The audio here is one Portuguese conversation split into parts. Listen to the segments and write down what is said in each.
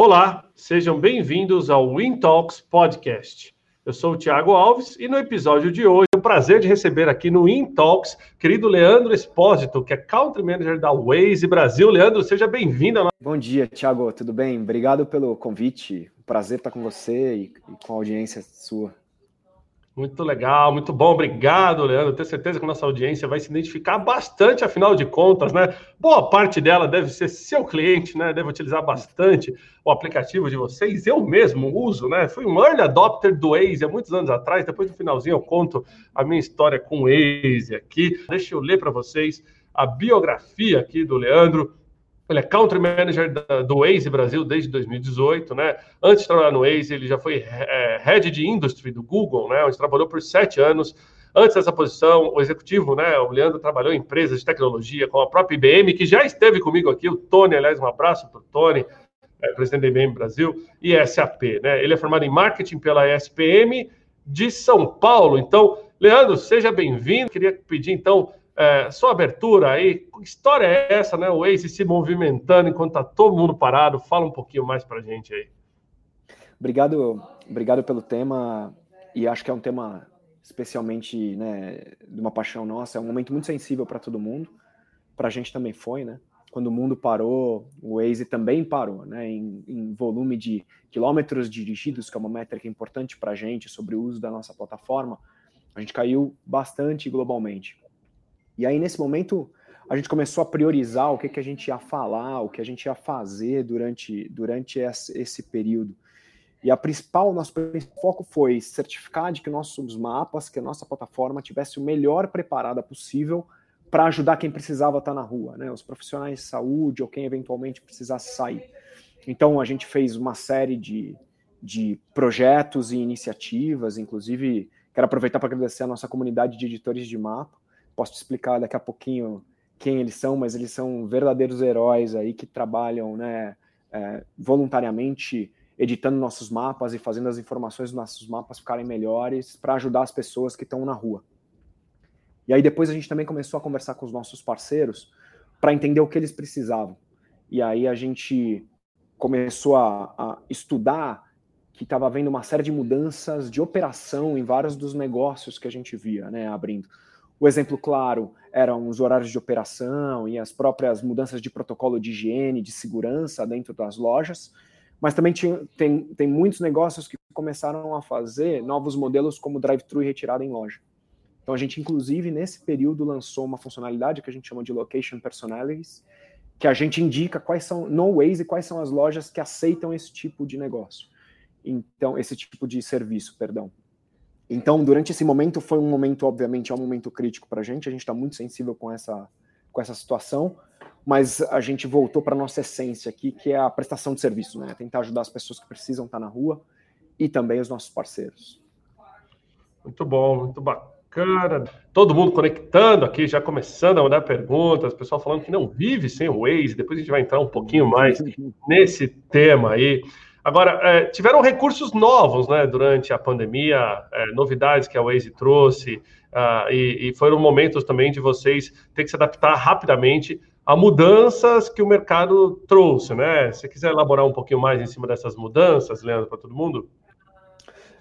Olá, sejam bem-vindos ao Win Talks Podcast. Eu sou o Thiago Alves e no episódio de hoje, é um prazer de receber aqui no Win Talks, querido Leandro Espósito, que é Country Manager da Waze Brasil. Leandro, seja bem-vindo. Bom dia, Thiago, tudo bem? Obrigado pelo convite. Prazer estar com você e com a audiência sua. Muito legal, muito bom. Obrigado, Leandro. Tenho certeza que nossa audiência vai se identificar bastante, afinal de contas, né? Boa parte dela deve ser seu cliente, né? Deve utilizar bastante o aplicativo de vocês. Eu mesmo uso, né? Fui um early adopter do Waze há muitos anos atrás. Depois do finalzinho eu conto a minha história com o Waze aqui. Deixa eu ler para vocês a biografia aqui do Leandro. Ele é Country Manager do Waze Brasil desde 2018, né? Antes de trabalhar no Waze, ele já foi é, Head de Industry do Google, né? Onde trabalhou por sete anos. Antes dessa posição, o executivo, né? O Leandro trabalhou em empresas de tecnologia, como a própria IBM, que já esteve comigo aqui. O Tony, aliás, um abraço para o Tony, é, presidente da IBM Brasil, e SAP, né? Ele é formado em marketing pela ESPM de São Paulo. Então, Leandro, seja bem-vindo. Queria pedir, então, é, sua abertura aí, que história é essa, né? O Waze se movimentando enquanto tá todo mundo parado. Fala um pouquinho mais para gente aí. Obrigado, obrigado pelo tema. E acho que é um tema especialmente, né, de uma paixão nossa. É um momento muito sensível para todo mundo. Para a gente também foi, né? Quando o mundo parou, o Waze também parou, né? Em, em volume de quilômetros dirigidos, que é uma métrica importante para a gente sobre o uso da nossa plataforma, a gente caiu bastante globalmente. E aí, nesse momento, a gente começou a priorizar o que, que a gente ia falar, o que a gente ia fazer durante, durante esse período. E a principal, nosso principal foco foi certificar de que nossos mapas, que a nossa plataforma tivesse o melhor preparada possível para ajudar quem precisava estar na rua, né? Os profissionais de saúde ou quem eventualmente precisasse sair. Então a gente fez uma série de, de projetos e iniciativas, inclusive quero aproveitar para agradecer a nossa comunidade de editores de mapa, Posso te explicar daqui a pouquinho quem eles são, mas eles são verdadeiros heróis aí que trabalham né, é, voluntariamente editando nossos mapas e fazendo as informações dos nossos mapas ficarem melhores para ajudar as pessoas que estão na rua. E aí depois a gente também começou a conversar com os nossos parceiros para entender o que eles precisavam. E aí a gente começou a, a estudar que estava havendo uma série de mudanças de operação em vários dos negócios que a gente via, né, abrindo. O exemplo claro eram os horários de operação e as próprias mudanças de protocolo de higiene, de segurança dentro das lojas, mas também tinha, tem, tem muitos negócios que começaram a fazer novos modelos como drive-thru e retirada em loja. Então a gente, inclusive, nesse período lançou uma funcionalidade que a gente chama de Location Personalities, que a gente indica quais são, no Waze, quais são as lojas que aceitam esse tipo de negócio. Então, esse tipo de serviço, perdão. Então, durante esse momento, foi um momento, obviamente, é um momento crítico para a gente, a gente está muito sensível com essa, com essa situação, mas a gente voltou para a nossa essência aqui, que é a prestação de serviço, né? Tentar ajudar as pessoas que precisam estar tá na rua e também os nossos parceiros. Muito bom, muito bacana. Todo mundo conectando aqui, já começando a mandar perguntas, pessoal falando que não vive sem o Waze, depois a gente vai entrar um pouquinho mais nesse tema aí. Agora, é, tiveram recursos novos né, durante a pandemia, é, novidades que a Waze trouxe, uh, e, e, foram momentos também de vocês ter que se adaptar rapidamente a mudanças que o mercado trouxe. Né? Se quiser elaborar um pouquinho mais em cima dessas mudanças, Leandro, para todo mundo?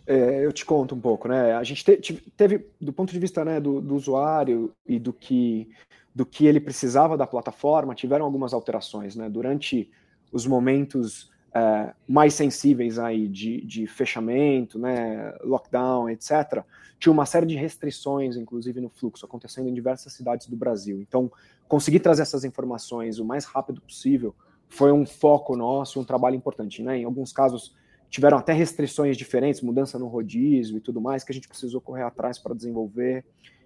É, eu te conto um pouco, né? A gente te, teve, do ponto de vista né, do, do usuário e do que, do que ele precisava da plataforma, tiveram algumas alterações, né? Durante os momentos é, mais sensíveis aí de, de fechamento, né, lockdown, etc., tinha uma série de restrições, inclusive no fluxo, acontecendo em diversas cidades do Brasil. Então, conseguir trazer essas informações o mais rápido possível foi um foco nosso, um trabalho importante. Né? Em alguns casos, tiveram até restrições diferentes, mudança no rodízio e tudo mais, que a gente precisou correr atrás para desenvolver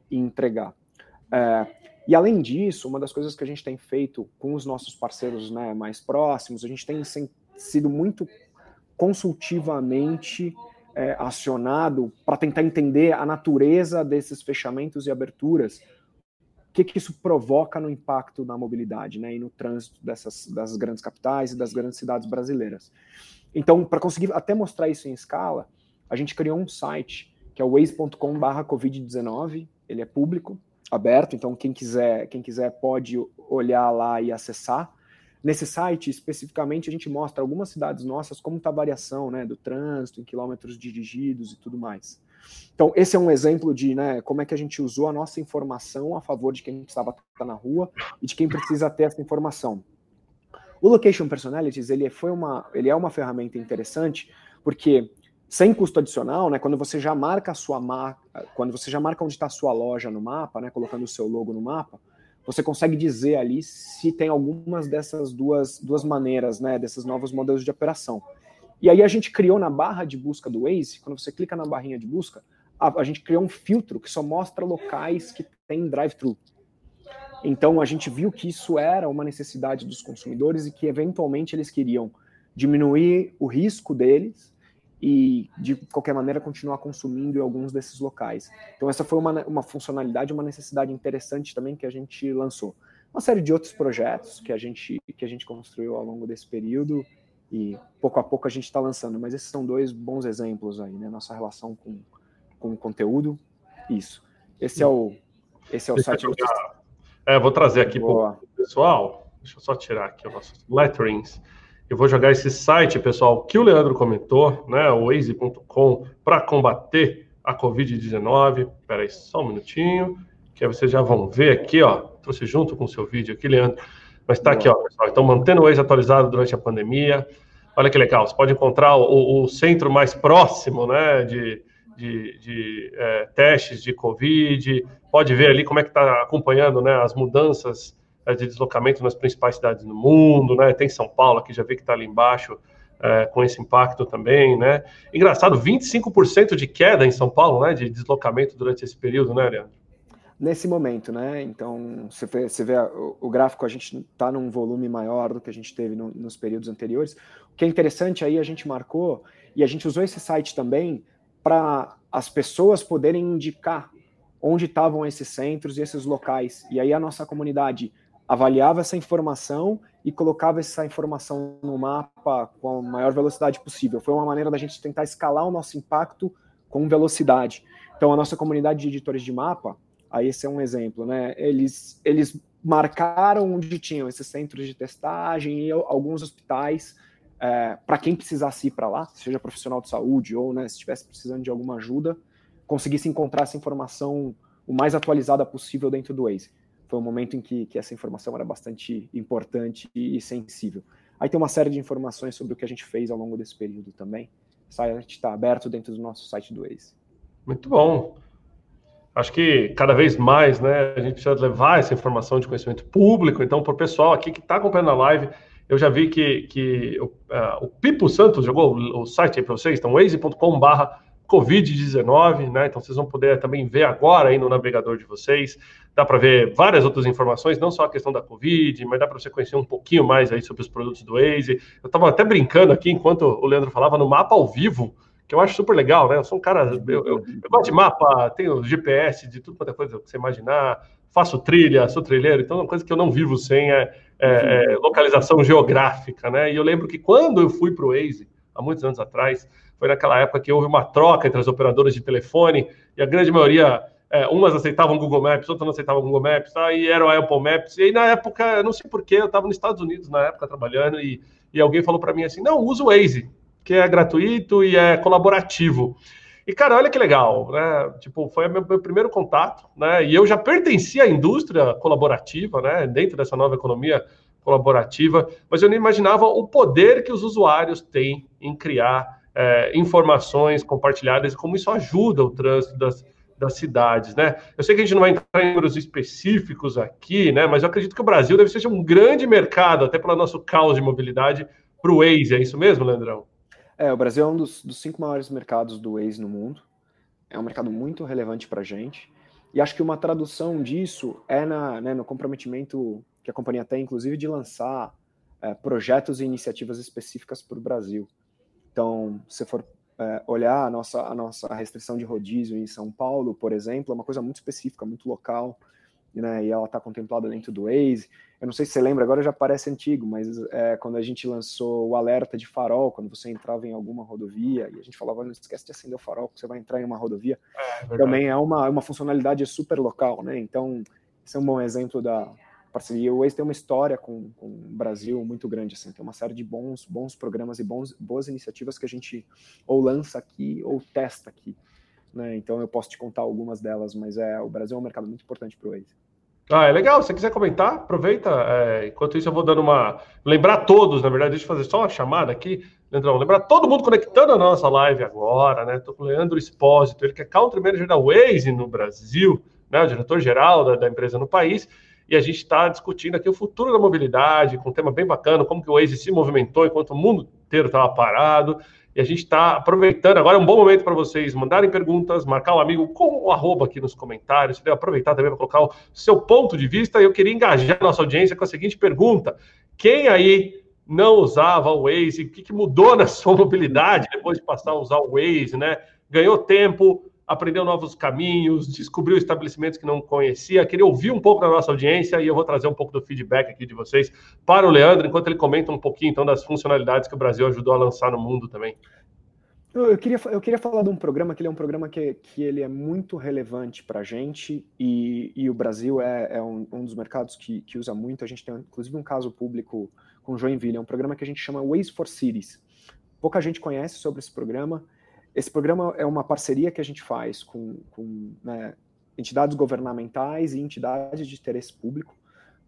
e entregar. É, e além disso, uma das coisas que a gente tem feito com os nossos parceiros né, mais próximos, a gente tem sido muito consultivamente é, acionado para tentar entender a natureza desses fechamentos e aberturas, o que, que isso provoca no impacto na mobilidade né, e no trânsito dessas, das grandes capitais e das grandes cidades brasileiras. Então, para conseguir até mostrar isso em escala, a gente criou um site que é o waze.com/covid19. Ele é público, aberto, então quem quiser, quem quiser pode olhar lá e acessar. Nesse site, especificamente, a gente mostra algumas cidades nossas, como está a variação né, do trânsito, em quilômetros dirigidos e tudo mais. Então, esse é um exemplo de né, como é que a gente usou a nossa informação a favor de quem estava na rua e de quem precisa ter essa informação. O Location Personalities ele foi uma, ele é uma ferramenta interessante porque sem custo adicional, né, quando você já marca a sua marca, quando você já marca onde está a sua loja no mapa, né, colocando o seu logo no mapa, você consegue dizer ali se tem algumas dessas duas, duas maneiras, né, desses novos modelos de operação. E aí a gente criou na barra de busca do Waze, quando você clica na barrinha de busca, a, a gente criou um filtro que só mostra locais que tem drive-thru. Então a gente viu que isso era uma necessidade dos consumidores e que eventualmente eles queriam diminuir o risco deles e de qualquer maneira continuar consumindo em alguns desses locais. Então essa foi uma, uma funcionalidade, uma necessidade interessante também que a gente lançou. Uma série de outros projetos que a gente que a gente construiu ao longo desse período e pouco a pouco a gente está lançando. Mas esses são dois bons exemplos aí, né? Nossa relação com, com o conteúdo, isso. Esse é o, esse é o site. É, vou trazer aqui para o pessoal. Deixa eu só tirar aqui os nossos letterings. Eu vou jogar esse site, pessoal, que o Leandro comentou, né? O Waze.com, para combater a Covid-19. Espera aí só um minutinho, que aí vocês já vão ver aqui, ó. Trouxe junto com o seu vídeo aqui, Leandro mas está aqui, ó, pessoal. Então, mantendo o Waze atualizado durante a pandemia. Olha que legal, você pode encontrar o, o centro mais próximo né, de, de, de é, testes de Covid, pode ver ali como é que está acompanhando né, as mudanças de deslocamento nas principais cidades do mundo, né? Tem São Paulo aqui, já vê que está ali embaixo é, com esse impacto também, né? Engraçado, 25% de queda em São Paulo, né? De deslocamento durante esse período, né, Leandro? nesse momento, né? Então, você vê, você vê o, o, gráfico, a gente está num volume maior do que a gente teve no, nos períodos anteriores. O que é interessante aí, a gente marcou, e a gente usou esse site também para as pessoas poderem indicar onde estavam esses centros e esses locais. E aí a nossa comunidade avaliava essa informação e colocava essa informação no mapa com a maior velocidade possível. Foi uma maneira da gente tentar escalar o nosso impacto com velocidade. Então, a nossa comunidade de editores de mapa, Aí esse é um exemplo, né? Eles, eles marcaram onde tinham esses centros de testagem e alguns hospitais é, para quem precisasse ir para lá, seja profissional de saúde ou né, se estivesse precisando de alguma ajuda, conseguisse encontrar essa informação o mais atualizada possível dentro do Waze. Foi um momento em que, que essa informação era bastante importante e, e sensível. Aí tem uma série de informações sobre o que a gente fez ao longo desse período também. O site está aberto dentro do nosso site do Waze. Muito bom acho que cada vez mais, né, a gente precisa levar essa informação de conhecimento público. Então, para o pessoal aqui que está acompanhando a live, eu já vi que, que uh, o Pipo Santos jogou o, site aí para vocês, então waze.com/barra Covid-19, né? Então vocês vão poder também ver agora aí no navegador de vocês. Dá para ver várias outras informações, não só a questão da Covid, mas dá para você conhecer um pouquinho mais aí sobre os produtos do Waze. Eu estava até brincando aqui enquanto o Leandro falava no mapa ao vivo que eu acho super legal, né? Eu sou um cara, eu, eu, eu gosto de mapa, tenho GPS de tudo quanto é coisa que você imaginar, faço trilha, sou trilheiro, então uma coisa que eu não vivo sem é, é, é localização geográfica, né? E eu lembro que quando eu fui para o Waze, há muitos anos atrás, foi naquela época que houve uma troca entre as operadoras de telefone e a grande maioria é, umas aceitavam Google Maps, outras não aceitavam Google Maps, tá? e era o Apple Maps. E aí, na época, não sei porquê, eu estava nos Estados Unidos na época trabalhando e, e alguém falou para mim assim: não, usa o Waze que é gratuito e é colaborativo. E, cara, olha que legal, né? Tipo, foi meu, meu primeiro contato, né? E eu já pertencia à indústria colaborativa, né? Dentro dessa nova economia colaborativa, mas eu não imaginava o poder que os usuários têm em criar é, informações compartilhadas como isso ajuda o trânsito das, das cidades, né? Eu sei que a gente não vai entrar em números específicos aqui, né? Mas eu acredito que o Brasil deve ser um grande mercado, até pelo nosso caos de mobilidade, para o Waze. É isso mesmo, Leandrão? É, o Brasil é um dos, dos cinco maiores mercados do Waze no mundo. É um mercado muito relevante para a gente. E acho que uma tradução disso é na, né, no comprometimento que a companhia tem, inclusive, de lançar é, projetos e iniciativas específicas para o Brasil. Então, se for é, olhar a nossa, a nossa restrição de rodízio em São Paulo, por exemplo, é uma coisa muito específica, muito local né, e ela está contemplada dentro do Waze. Eu não sei se você lembra, agora já parece antigo, mas é, quando a gente lançou o alerta de farol, quando você entrava em alguma rodovia, e a gente falava, não esquece de acender o farol, porque você vai entrar em uma rodovia, é, também é uma, uma funcionalidade super local, né? Então, esse é um bom exemplo da, parceria. O Waze tem uma história com, com o Brasil muito grande, assim, tem uma série de bons, bons programas e bons, boas iniciativas que a gente ou lança aqui ou testa aqui. Né? Então eu posso te contar algumas delas, mas é, o Brasil é um mercado muito importante para o Waze. Ah, é legal. Se você quiser comentar, aproveita. É, enquanto isso, eu vou dando uma. Lembrar todos, na verdade, deixa eu fazer só uma chamada aqui, Leandrão. Lembrar todo mundo conectando a nossa live agora, né? Estou com o Leandro Espósito, ele que é Country Manager da Waze no Brasil, né? O diretor-geral da, da empresa no país e a gente está discutindo aqui o futuro da mobilidade, com um tema bem bacana, como que o Waze se movimentou enquanto o mundo inteiro estava parado. E a gente está aproveitando, agora é um bom momento para vocês mandarem perguntas, marcar um amigo com o arroba aqui nos comentários, você aproveitar também para colocar o seu ponto de vista. E eu queria engajar a nossa audiência com a seguinte pergunta: quem aí não usava o Waze? O que, que mudou na sua mobilidade depois de passar a usar o Waze, né? Ganhou tempo, aprendeu novos caminhos, descobriu estabelecimentos que não conhecia. Queria ouvir um pouco da nossa audiência e eu vou trazer um pouco do feedback aqui de vocês para o Leandro, enquanto ele comenta um pouquinho então das funcionalidades que o Brasil ajudou a lançar no mundo também. Eu queria, eu queria falar de um programa que ele é um programa que, que ele é muito relevante para a gente e, e o Brasil é, é um, um, dos mercados que, que usa muito. A gente tem inclusive um caso público com Joinville, é um programa que a gente chama Ways for Cities. Pouca gente conhece sobre esse programa. Esse programa é uma parceria que a gente faz com, com né, entidades governamentais e entidades de interesse público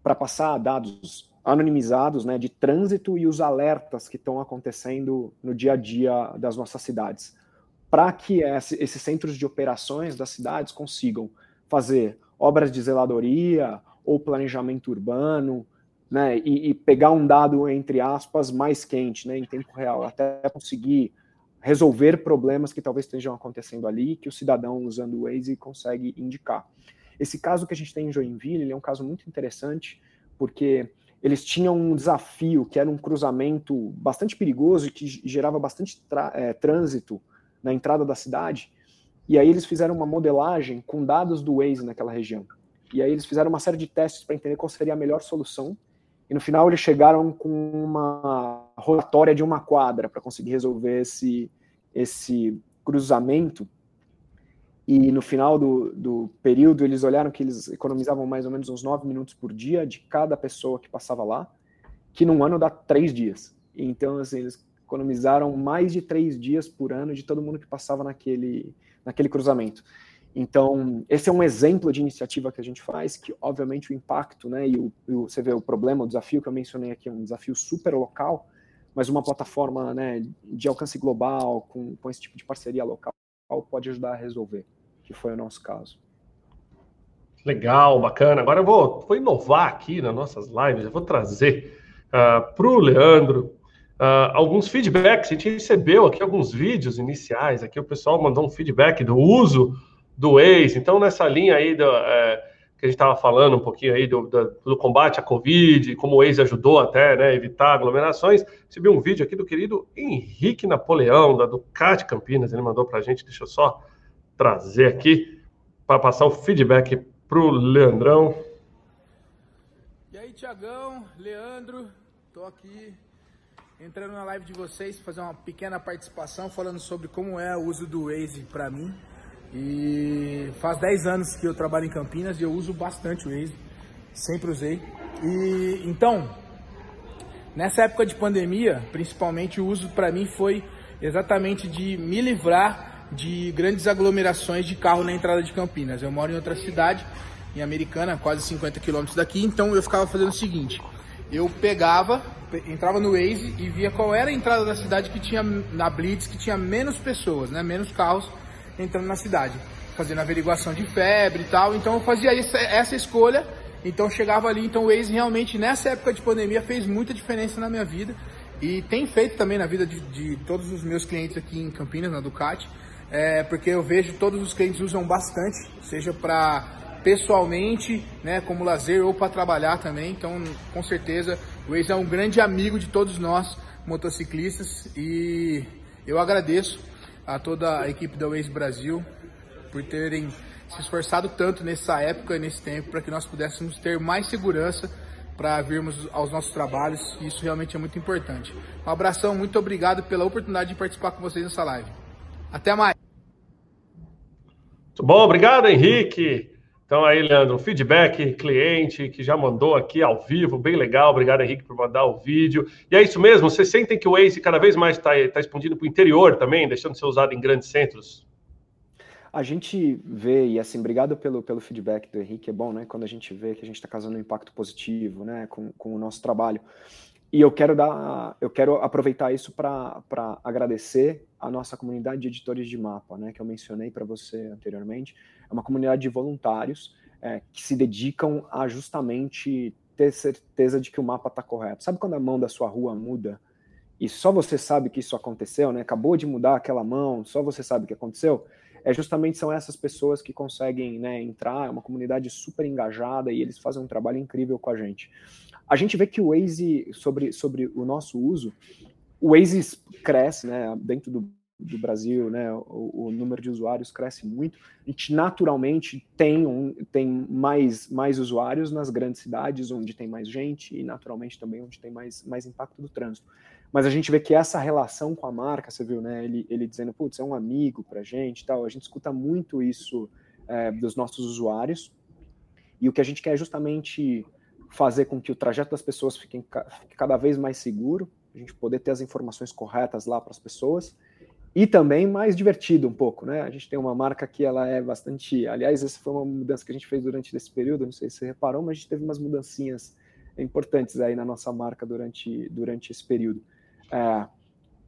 para passar dados anonimizados né, de trânsito e os alertas que estão acontecendo no dia a dia das nossas cidades, para que esse, esses centros de operações das cidades consigam fazer obras de zeladoria ou planejamento urbano, né, e, e pegar um dado entre aspas mais quente, né, em tempo real, até conseguir resolver problemas que talvez estejam acontecendo ali, que o cidadão usando o Waze consegue indicar. Esse caso que a gente tem em Joinville, é um caso muito interessante, porque eles tinham um desafio que era um cruzamento bastante perigoso e que gerava bastante é, trânsito na entrada da cidade. E aí eles fizeram uma modelagem com dados do Waze naquela região. E aí eles fizeram uma série de testes para entender qual seria a melhor solução. E no final eles chegaram com uma rotatória de uma quadra para conseguir resolver esse, esse cruzamento. E no final do, do período eles olharam que eles economizavam mais ou menos uns nove minutos por dia de cada pessoa que passava lá, que num ano dá três dias. Então, assim, eles economizaram mais de três dias por ano de todo mundo que passava naquele, naquele cruzamento. Então, esse é um exemplo de iniciativa que a gente faz, que obviamente o impacto, né, e o, o, você vê o problema, o desafio que eu mencionei aqui, é um desafio super local, mas uma plataforma né, de alcance global, com, com esse tipo de parceria local, pode ajudar a resolver, que foi o nosso caso. Legal, bacana. Agora eu vou, vou inovar aqui nas nossas lives, eu vou trazer uh, ah, para o Leandro uh, alguns feedbacks. A gente recebeu aqui alguns vídeos iniciais, aqui o pessoal mandou um feedback do uso do Waze. Então, nessa linha aí do, é, que a gente estava falando um pouquinho aí do, do, do, combate à Covid, como o Waze ajudou até né, evitar aglomerações, recebi um vídeo aqui do querido Henrique Napoleão, da Ducati Campinas, ele mandou para a gente, deixa eu só trazer aqui, para passar o feedback para o Leandrão. E aí, Tiagão, Leandro, estou aqui entrando na live de vocês, fazer uma pequena participação falando sobre como é o uso do Waze para mim. E faz 10 anos que eu trabalho em Campinas e eu uso bastante o Waze, sempre usei. E então, nessa época de pandemia, principalmente o uso para mim foi exatamente de me livrar de grandes aglomerações de carro na entrada de Campinas. Eu moro em outra cidade, em Americana, quase 50 quilômetros daqui, então eu ficava fazendo o seguinte: eu pegava, entrava no Waze e via qual era a entrada da cidade que tinha na Blitz, que tinha menos pessoas, né, menos carros entrando na cidade, fazendo averiguação de febre e tal. Então eu fazia essa escolha. Então chegava ali, então o Waze realmente nessa época de pandemia fez muita diferença na minha vida e tem feito também na vida de, de todos os meus clientes aqui em Campinas, na Ducati, é, porque eu vejo todos os clientes usam bastante, seja para pessoalmente, né, como lazer ou para trabalhar também. Então, com certeza, o Waze é um grande amigo de todos nós motociclistas e eu agradeço a toda a equipe da Waze Brasil por terem se esforçado tanto nessa época, nesse tempo, para que nós pudéssemos ter mais segurança para virmos aos nossos trabalhos. E isso realmente é muito importante. Um abração, muito obrigado pela oportunidade de participar com vocês nessa live. Até mais. Muito bom, obrigado, Henrique. Então aí, Leandro, feedback, cliente que já mandou aqui ao vivo, bem legal. Obrigado, Henrique, por mandar o vídeo. E é isso mesmo, vocês sentem que o Waze cada vez mais está tá expandindo para o interior também, deixando de ser usado em grandes centros? A gente vê, e assim, obrigado pelo, pelo feedback do Henrique, é bom, né? Quando a gente vê que a gente está causando um impacto positivo, né, com, com o nosso trabalho. E eu quero dar, eu quero aproveitar isso para agradecer a nossa comunidade de editores de mapa, né, que eu mencionei para você anteriormente. É uma comunidade de voluntários é, que se dedicam a justamente ter certeza de que o mapa está correto. Sabe quando a mão da sua rua muda e só você sabe que isso aconteceu, né? Acabou de mudar aquela mão, só você sabe que aconteceu é justamente são essas pessoas que conseguem né, entrar, é uma comunidade super engajada e eles fazem um trabalho incrível com a gente. A gente vê que o Waze, sobre, sobre o nosso uso, o Waze cresce, né, dentro do, do Brasil, né, o, o, número de usuários cresce muito. A gente naturalmente tem, um, tem mais, mais usuários nas grandes cidades, onde tem mais gente, e naturalmente também onde tem mais, mais impacto do trânsito. Mas a gente vê que essa relação com a marca, você viu, né? Ele, ele dizendo, putz, é um amigo pra gente tal. A gente escuta muito isso é, dos nossos usuários. E o que a gente quer é justamente fazer com que o trajeto das pessoas fique, fique cada vez mais seguro, a gente poder ter as informações corretas lá para as pessoas e também mais divertido um pouco, né? A gente tem uma marca que ela é bastante, aliás, essa foi uma mudança que a gente fez durante esse período, não sei se você reparou, mas a gente teve umas mudancinhas importantes aí na nossa marca durante, durante esse período. É,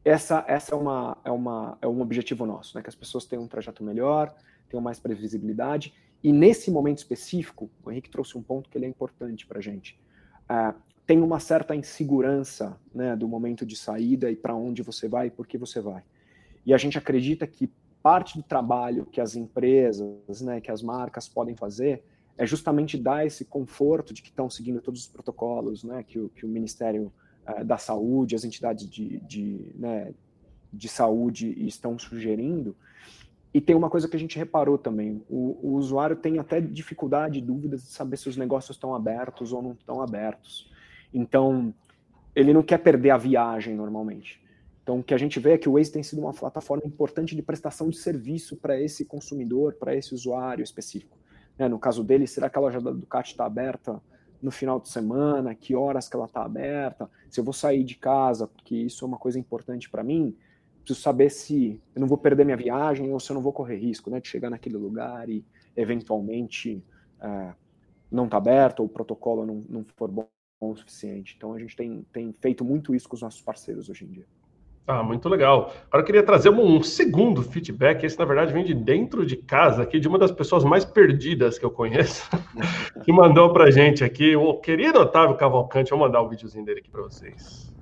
essa essa é, uma, é, uma, é um objetivo nosso, né? que as pessoas tenham um trajeto melhor, tenham mais previsibilidade. E nesse momento específico, o Henrique trouxe um ponto que ele é importante para a gente. É, tem uma certa insegurança né, do momento de saída e para onde você vai e por que você vai. E a gente acredita que parte do trabalho que as empresas, né, que as marcas podem fazer é justamente dar esse conforto de que estão seguindo todos os protocolos né, que, o, que o Ministério eh, da saúde, as entidades de, de, né, de saúde estão sugerindo. E tem uma coisa que a gente reparou também: o, o usuário tem até dificuldade, dúvidas de saber se os negócios estão abertos ou não estão abertos. Então, ele não quer perder a viagem normalmente. Então, o que a gente vê é que o Waze tem sido uma plataforma importante de prestação de serviço para esse consumidor, para esse usuário específico. Né, no caso dele, será que a loja da Ducati está aberta no final de semana, que horas que ela está aberta, se eu vou sair de casa, porque isso é uma coisa importante para mim, preciso saber se eu não vou perder minha viagem ou se eu não vou correr risco, né, de chegar naquele lugar e eventualmente é, não está aberto ou o protocolo não, não for bom, o suficiente. Então a gente tem, tem feito muito isso com os nossos parceiros hoje em dia. Ah, muito legal. Agora eu queria trazer um, segundo feedback. Esse, na verdade, vem de dentro de casa, aqui, de uma das pessoas mais perdidas que eu conheço, que mandou para gente aqui, o querido Otávio Cavalcante. Vou mandar o um videozinho dele aqui para vocês.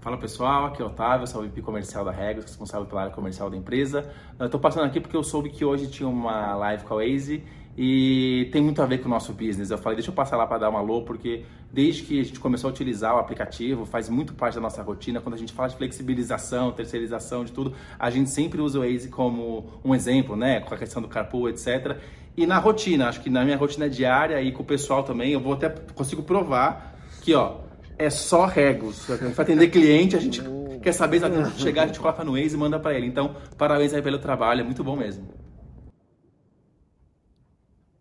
Fala pessoal, aqui é o Otávio, sou o VP comercial da Regos, responsável pela área comercial da empresa. Estou passando aqui porque eu soube que hoje tinha uma live com a Waze e tem muito a ver com o nosso business. Eu falei, deixa eu passar lá para dar uma alô, porque desde que a gente começou a utilizar o aplicativo, faz muito parte da nossa rotina. Quando a gente fala de flexibilização, terceirização, de tudo, a gente sempre usa o Waze como um exemplo, né? Com a questão do carpool, etc. E na rotina, acho que na minha rotina diária e com o pessoal também, eu vou até consigo provar que, ó, é só regos. Para atender cliente, a gente quer saber exatamente chegar, a gente coloca no Waze e manda para ele. Então, parabéns aí pelo trabalho, é muito bom mesmo.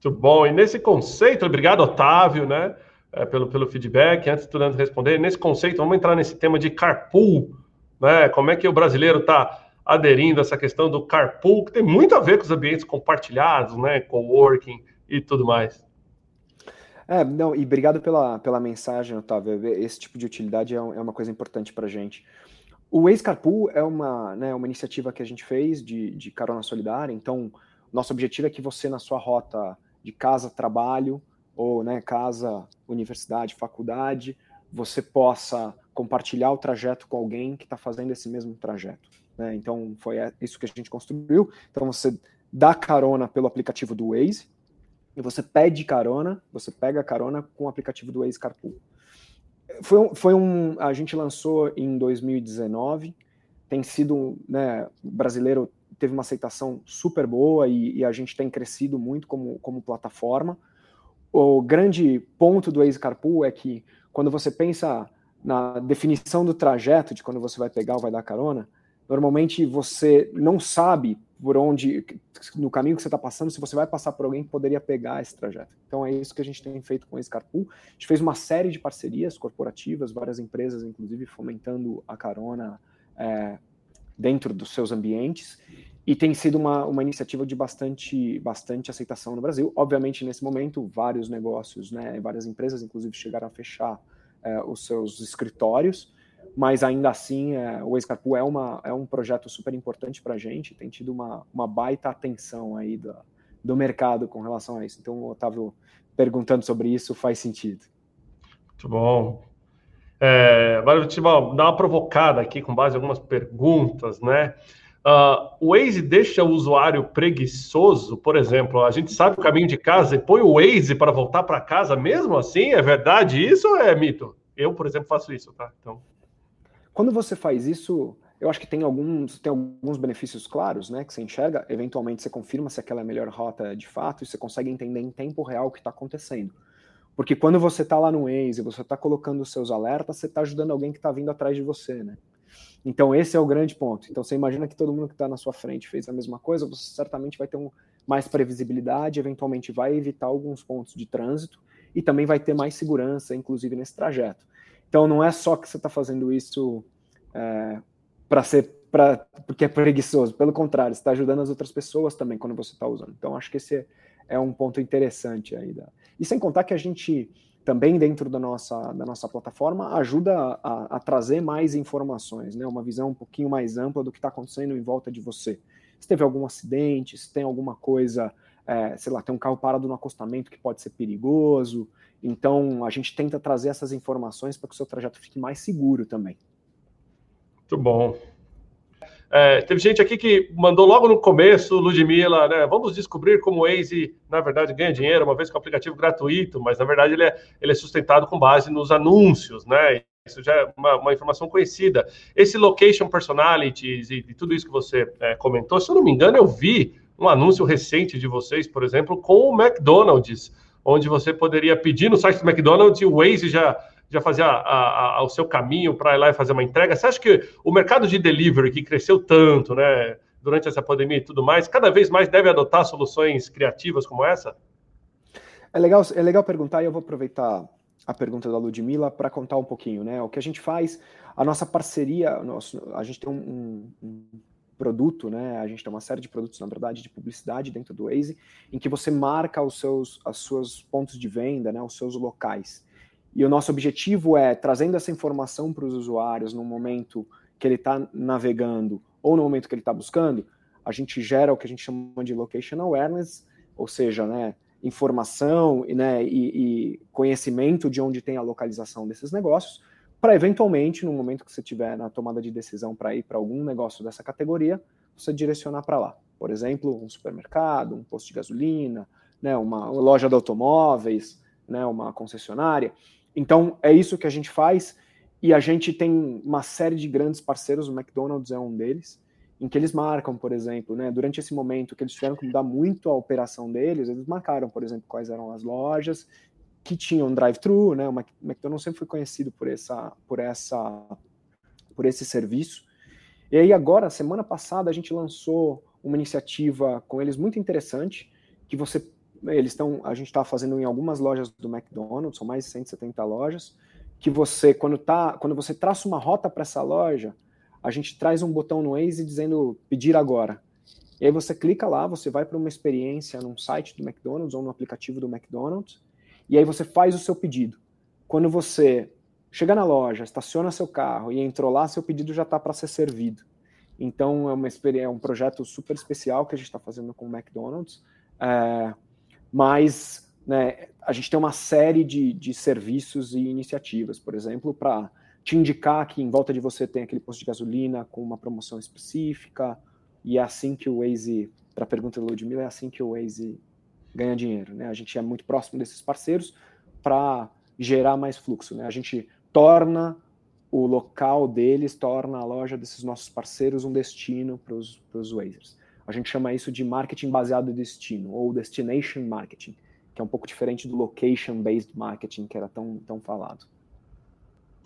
Muito bom. E nesse conceito, obrigado, Otávio, né, é, pelo, pelo feedback. Antes do Leandro responder, nesse conceito, vamos entrar nesse tema de carpool, né? Como é que o brasileiro está aderindo a essa questão do carpool, que tem muito a ver com os ambientes compartilhados, né, coworking e tudo mais. É, não, e obrigado pela, pela mensagem, Otávio. Esse tipo de utilidade é, é uma coisa importante para a gente. O Waze Carpool é uma, né, uma iniciativa que a gente fez de, de carona solidária, então nosso objetivo é que você, na sua rota de casa, trabalho, ou né, casa, universidade, faculdade, você possa compartilhar o trajeto com alguém que está fazendo esse mesmo trajeto. Né? Então, foi isso que a gente construiu. Então, você dá carona pelo aplicativo do Waze, e você pede carona, você pega carona com o aplicativo do Waze Carpool. Foi um, foi um, a gente lançou em 2019, tem sido, né, brasileiro teve uma aceitação super boa e, e, a gente tem crescido muito como, como plataforma. O grande ponto do Waze Carpool é que quando você pensa na definição do trajeto, de quando você vai pegar ou vai dar carona, Normalmente você não sabe por onde, no caminho que você está passando, se você vai passar por alguém que poderia pegar esse trajeto. Então é isso que a gente tem feito com esse Carpool. A gente fez uma série de parcerias corporativas, várias empresas, inclusive, fomentando a carona é, dentro dos seus ambientes. E tem sido uma, uma iniciativa de bastante, bastante aceitação no Brasil. Obviamente, nesse momento, vários negócios, né, várias empresas, inclusive, chegaram a fechar é, os seus escritórios, mas ainda assim é, o Escarpool é, uma, é um projeto super importante para a gente, tem tido uma, uma baita atenção aí do, do mercado com relação a isso. Então, o Otávio perguntando sobre isso faz sentido. Muito bom. É, agora eu vou te dar uma provocada aqui com base em algumas perguntas, né? Uh, o Waze deixa o usuário preguiçoso, por exemplo, a gente sabe o caminho de casa e põe o Waze para voltar para casa mesmo assim? É verdade isso ou é mito? Eu, por exemplo, faço isso, tá? Então... Quando você faz isso, eu acho que tem alguns, tem alguns benefícios claros, né? Que você enxerga, eventualmente você confirma se aquela é a melhor rota de fato e você consegue entender em tempo real o que está acontecendo. Porque quando você está lá no Waze, você está colocando os seus alertas, você está ajudando alguém que está vindo atrás de você, né? Então esse é o grande ponto. Então você imagina que todo mundo que está na sua frente fez a mesma coisa, você certamente vai ter um, mais previsibilidade, eventualmente vai evitar alguns pontos de trânsito e também vai ter mais segurança, inclusive nesse trajeto. Então não é só que você está fazendo isso é, para ser para porque é preguiçoso, pelo contrário, está ajudando as outras pessoas também quando você está usando. Então acho que esse é, é, um ponto interessante aí. Da... E sem contar que a gente também dentro da nossa, da nossa plataforma ajuda a, a trazer mais informações, né? uma visão um pouquinho mais ampla do que está acontecendo em volta de você. Se teve algum acidente, se tem alguma coisa, é, sei lá, tem um carro parado no acostamento que pode ser perigoso, então, a gente tenta trazer essas informações para que o seu trajeto fique mais seguro também. Muito bom. É, teve gente aqui que mandou logo no começo, Ludmilla, né? Vamos descobrir como o Waze, na verdade, ganha dinheiro, uma vez que é um aplicativo gratuito, mas na verdade ele é, ele é sustentado com base nos anúncios, né? Isso já é uma, uma informação conhecida. Esse location personalities e, e tudo isso que você é, comentou, se eu não me engano, eu vi um anúncio recente de vocês, por exemplo, com o McDonald's onde você poderia pedir no site do McDonald's e o Waze já, já fazia a, a, o seu caminho para ir lá e fazer uma entrega. Você acha que o mercado de delivery, que cresceu tanto né, durante essa pandemia e tudo mais, cada vez mais deve adotar soluções criativas como essa? É legal, é legal perguntar e eu vou aproveitar a pergunta da Ludmilla para contar um pouquinho, né? O que a gente faz, a nossa parceria, nosso, a gente tem um, um, produto, né? A gente tem uma série de produtos, na verdade, de publicidade dentro do Waze, em que você marca os seus, os seus pontos de venda, né? Os seus locais. E o nosso objetivo é, trazendo essa informação para os usuários no momento que ele está navegando ou no momento que ele está buscando, a gente gera o que a gente chama de location awareness, ou seja, né, informação né, e, e conhecimento de onde tem a localização desses negócios, para eventualmente, no momento que você tiver na tomada de decisão para ir para algum negócio dessa categoria, você direcionar para lá. Por exemplo, um supermercado, um posto de gasolina, né, uma loja de automóveis, né, uma concessionária. Então, é isso que a gente faz e a gente tem uma série de grandes parceiros, o McDonald's é um deles, em que eles marcam, por exemplo, né, durante esse momento que eles tiveram que mudar muito a operação deles, eles marcaram, por exemplo, quais eram as lojas que tinha um drive-thru, né? O McDonald's sempre foi conhecido por essa, por essa, por esse serviço. E aí agora, semana passada, a gente lançou uma iniciativa com eles muito interessante, que você, eles estão, a gente está fazendo em algumas lojas do McDonald's, são mais de 170 lojas, que você, quando tá, quando você traça uma rota para essa loja, a gente traz um botão no Waze dizendo pedir agora. E aí você clica lá, você vai para uma experiência num site do McDonald's ou no aplicativo do McDonald's, e aí você faz o seu pedido. Quando você chega na loja, estaciona seu carro e entrou lá, seu pedido já está para ser servido. Então é uma é um projeto super especial que a gente está fazendo com o McDonald's, é, mas né, a gente tem uma série de, de serviços e iniciativas, por exemplo, para te indicar que em volta de você tem aquele posto de gasolina com uma promoção específica, e é assim que o Waze, para a pergunta do Ludmilla, é assim que o Waze ganha dinheiro. Né? A gente é muito próximo desses parceiros para gerar mais fluxo. Né? A gente torna o local deles, torna a loja desses nossos parceiros um destino para os users. A gente chama isso de marketing baseado em destino, ou destination marketing, que é um pouco diferente do location-based marketing, que era tão, tão falado.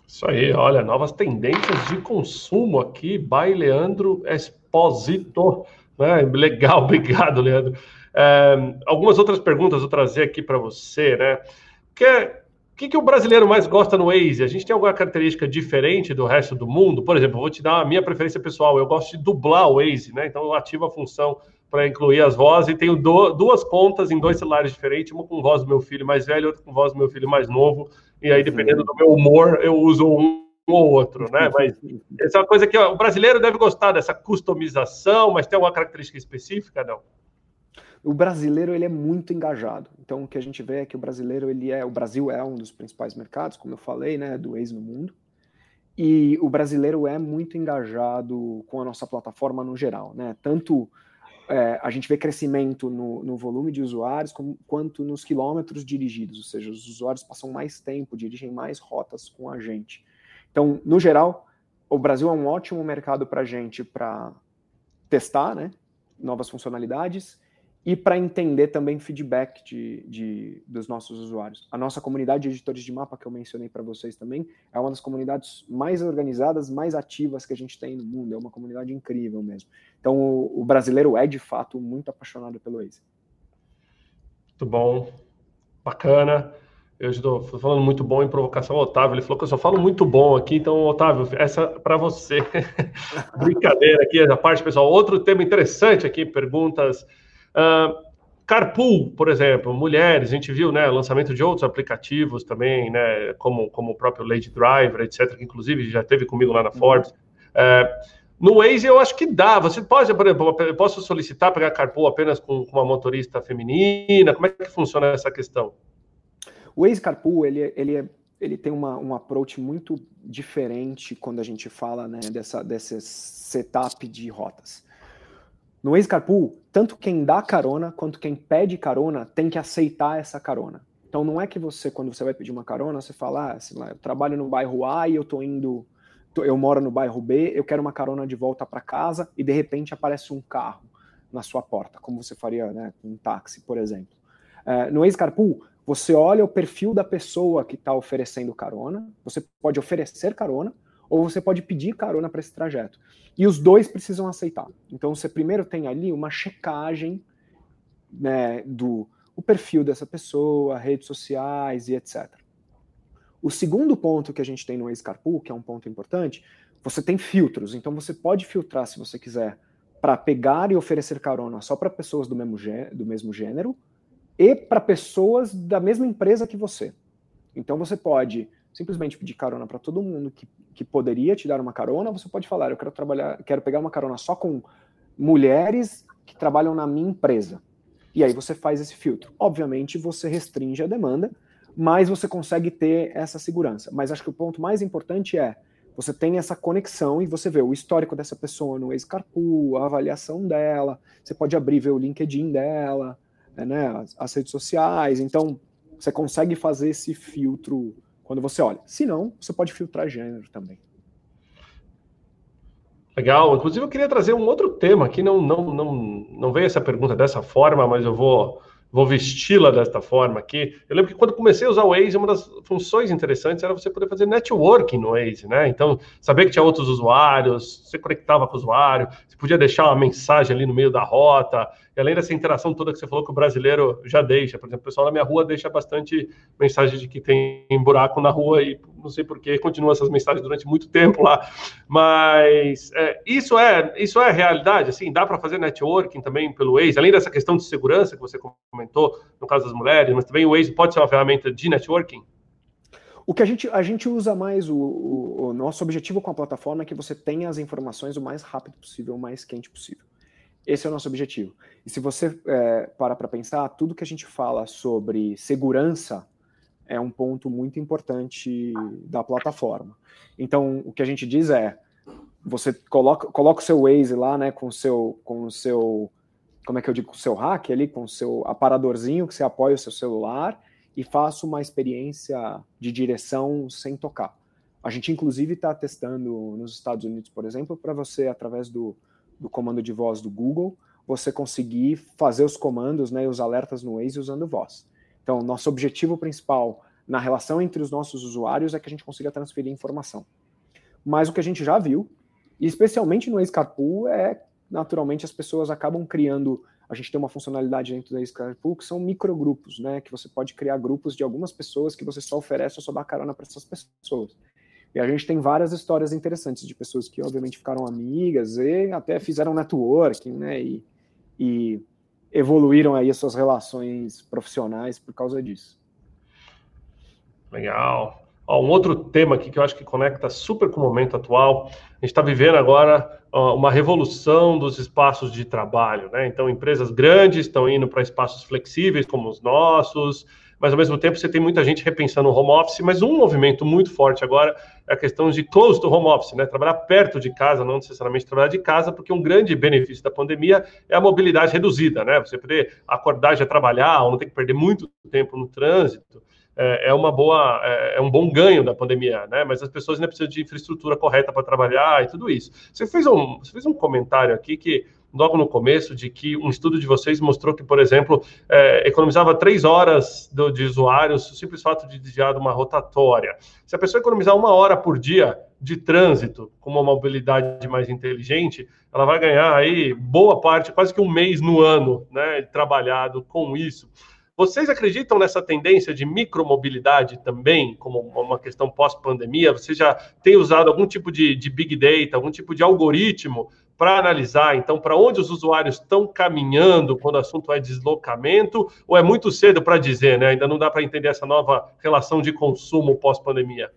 Isso aí, olha, novas tendências de consumo aqui, by Leandro Exposito. Né? Legal, obrigado, Leandro. É, algumas outras perguntas eu trazer aqui para você, né? Que, o que, que o brasileiro mais gosta no Waze? A gente tem alguma característica diferente do resto do mundo? Por exemplo, vou te dar a minha preferência pessoal. Eu gosto de dublar o Waze, né? Então eu ativo a função para incluir as vozes e tenho do, duas contas em dois celulares diferentes, uma com voz do meu filho mais velho, outra com voz do meu filho mais novo. E aí, dependendo do meu humor, eu uso um ou outro, né? Mas essa é uma coisa que ó, o brasileiro deve gostar dessa customização, mas tem alguma característica específica, não? O brasileiro ele é muito engajado. Então o que a gente vê é que o brasileiro ele é, o Brasil é um dos principais mercados, como eu falei, né, do ex no mundo. E o brasileiro é muito engajado com a nossa plataforma no geral, né? Tanto é, a gente vê crescimento no, no volume de usuários como, quanto nos quilômetros dirigidos, ou seja, os usuários passam mais tempo, dirigem mais rotas com a gente. Então, no geral, o Brasil é um ótimo mercado para a gente para testar né, novas funcionalidades e para entender também feedback de, de, dos nossos usuários. A nossa comunidade de editores de mapa, que eu mencionei para vocês também, é uma das comunidades mais organizadas, mais ativas que a gente tem no mundo. É uma comunidade incrível mesmo. Então, o, o brasileiro é, de fato, muito apaixonado pelo Waze. Muito bom, bacana. Eu estou falando muito bom em provocação, Otávio. Ele falou que eu só falo muito bom aqui, então, Otávio, essa para você. Brincadeira aqui, essa parte, pessoal. Outro tema interessante aqui, perguntas Uh, Carpool, por exemplo, mulheres, a gente viu, né, lançamento de outros aplicativos também, né, como, como o próprio Lady Driver, etc., que inclusive já teve comigo lá na Forbes. Uh, no Waze eu acho que dá. Você pode, por exemplo, eu posso solicitar pegar Carpool apenas com, com uma motorista feminina? Como é que funciona essa questão? O Waze Carpool, ele, ele, é, ele tem uma, um approach muito diferente quando a gente fala né, dessa, desse setup de rotas. No Waze Carpool, tanto quem dá carona quanto quem pede carona tem que aceitar essa carona. Então não é que você, quando você vai pedir uma carona, você fala, ah, lá, eu trabalho no bairro A e eu tô indo, eu moro no bairro B, eu quero uma carona de volta para casa e de repente aparece um carro na sua porta, como você faria né, com um táxi, por exemplo. É, no Waze Carpool, você olha o perfil da pessoa que está oferecendo carona, você pode oferecer carona, ou você pode pedir carona para esse trajeto. E os dois precisam aceitar. Então você primeiro tem ali uma checagem né, do o perfil dessa pessoa, redes sociais e etc. O segundo ponto que a gente tem no Escarpool, que é um ponto importante, você tem filtros. Então você pode filtrar, se você quiser, para pegar e oferecer carona só para pessoas do mesmo, do mesmo gênero e para pessoas da mesma empresa que você. Então você pode simplesmente pedir carona para todo mundo que, que poderia te dar uma carona, você pode falar, eu quero trabalhar, quero pegar uma carona só com mulheres que trabalham na minha empresa. E aí você faz esse filtro. Obviamente você restringe a demanda, mas você consegue ter essa segurança. Mas acho que o ponto mais importante é você tem essa conexão e você vê o histórico dessa pessoa no ex-carpool, a avaliação dela, você pode abrir ver o LinkedIn dela, né, as, as redes sociais, então você consegue fazer esse filtro quando você olha. Se não, você pode filtrar gênero também. Legal. Inclusive, eu queria trazer um outro tema aqui. Não, não, não, não veio essa pergunta dessa forma, mas eu vou vou vesti-la desta forma aqui. Eu lembro que quando comecei a usar o Waze, uma das funções interessantes era você poder fazer networking no Waze, né? Então, saber que tinha outros usuários, você conectava com o usuário, você podia deixar uma mensagem ali no meio da rota, e além dessa interação toda que você falou que o brasileiro já deixa, por exemplo, o pessoal na minha rua deixa bastante mensagem de que tem buraco na rua e não sei por que continua essas mensagens durante muito tempo lá, mas é, isso é isso é realidade, assim, dá para fazer networking também pelo Waze, além dessa questão de segurança que você comentou no caso das mulheres, mas também o Waze pode ser uma ferramenta de networking. O que a gente, a gente usa mais, o, o, o nosso objetivo com a plataforma é que você tenha as informações o mais rápido possível, o mais quente possível. Esse é o nosso objetivo. E se você é, para para pensar, tudo que a gente fala sobre segurança é um ponto muito importante da plataforma. Então, o que a gente diz é, você coloca, coloca o seu Waze lá, né, com o seu, com o seu, como é que eu digo, com o seu hack ali, com o seu aparadorzinho que você apoia o seu celular e faça uma experiência de direção sem tocar. A gente, inclusive, está testando nos Estados Unidos, por exemplo, para você, através do, do comando de voz do Google, você conseguir fazer os comandos né, os alertas no Waze usando voz. Então, nosso objetivo principal na relação entre os nossos usuários é que a gente consiga transferir informação. Mas o que a gente já viu, e especialmente no Escarpool, é naturalmente as pessoas acabam criando. A gente tem uma funcionalidade dentro da Escarpool que são microgrupos, né? Que você pode criar grupos de algumas pessoas que você só oferece ou só dá carona para essas pessoas. E a gente tem várias histórias interessantes de pessoas que, obviamente, ficaram amigas e até fizeram networking, né? E, e evoluíram aí as suas relações profissionais por causa disso. Legal. Ó, um outro tema aqui que eu acho que conecta super com o momento atual. A gente está vivendo agora ó, uma revolução dos espaços de trabalho, né? Então, empresas grandes estão indo para espaços flexíveis como os nossos, mas ao mesmo tempo você tem muita gente repensando o home office, mas um movimento muito forte agora a questão de close to home office, né? Trabalhar perto de casa, não necessariamente trabalhar de casa, porque um grande benefício da pandemia é a mobilidade reduzida, né? Você poder acordar já trabalhar, ou não ter que perder muito tempo no trânsito. É, é uma boa, é, é um bom ganho da pandemia, né? Mas as pessoas ainda precisam de infraestrutura correta para trabalhar e tudo isso. Você fez um, você fez um comentário aqui que logo no começo de que um estudo de vocês mostrou que, por exemplo, é, economizava três horas do, de usuários o simples fato de desviar de uma rotatória. Se a pessoa economizar uma hora por dia de trânsito com uma mobilidade mais inteligente, ela vai ganhar aí boa parte, quase que um mês no ano, né, trabalhado com isso. Vocês acreditam nessa tendência de micromobilidade também, como uma questão pós-pandemia? Você já tem usado algum tipo de, de big data, algum tipo de algoritmo para analisar, então, para onde os usuários estão caminhando quando o assunto é deslocamento, ou é muito cedo para dizer, né? Ainda não dá para entender essa nova relação de consumo pós-pandemia?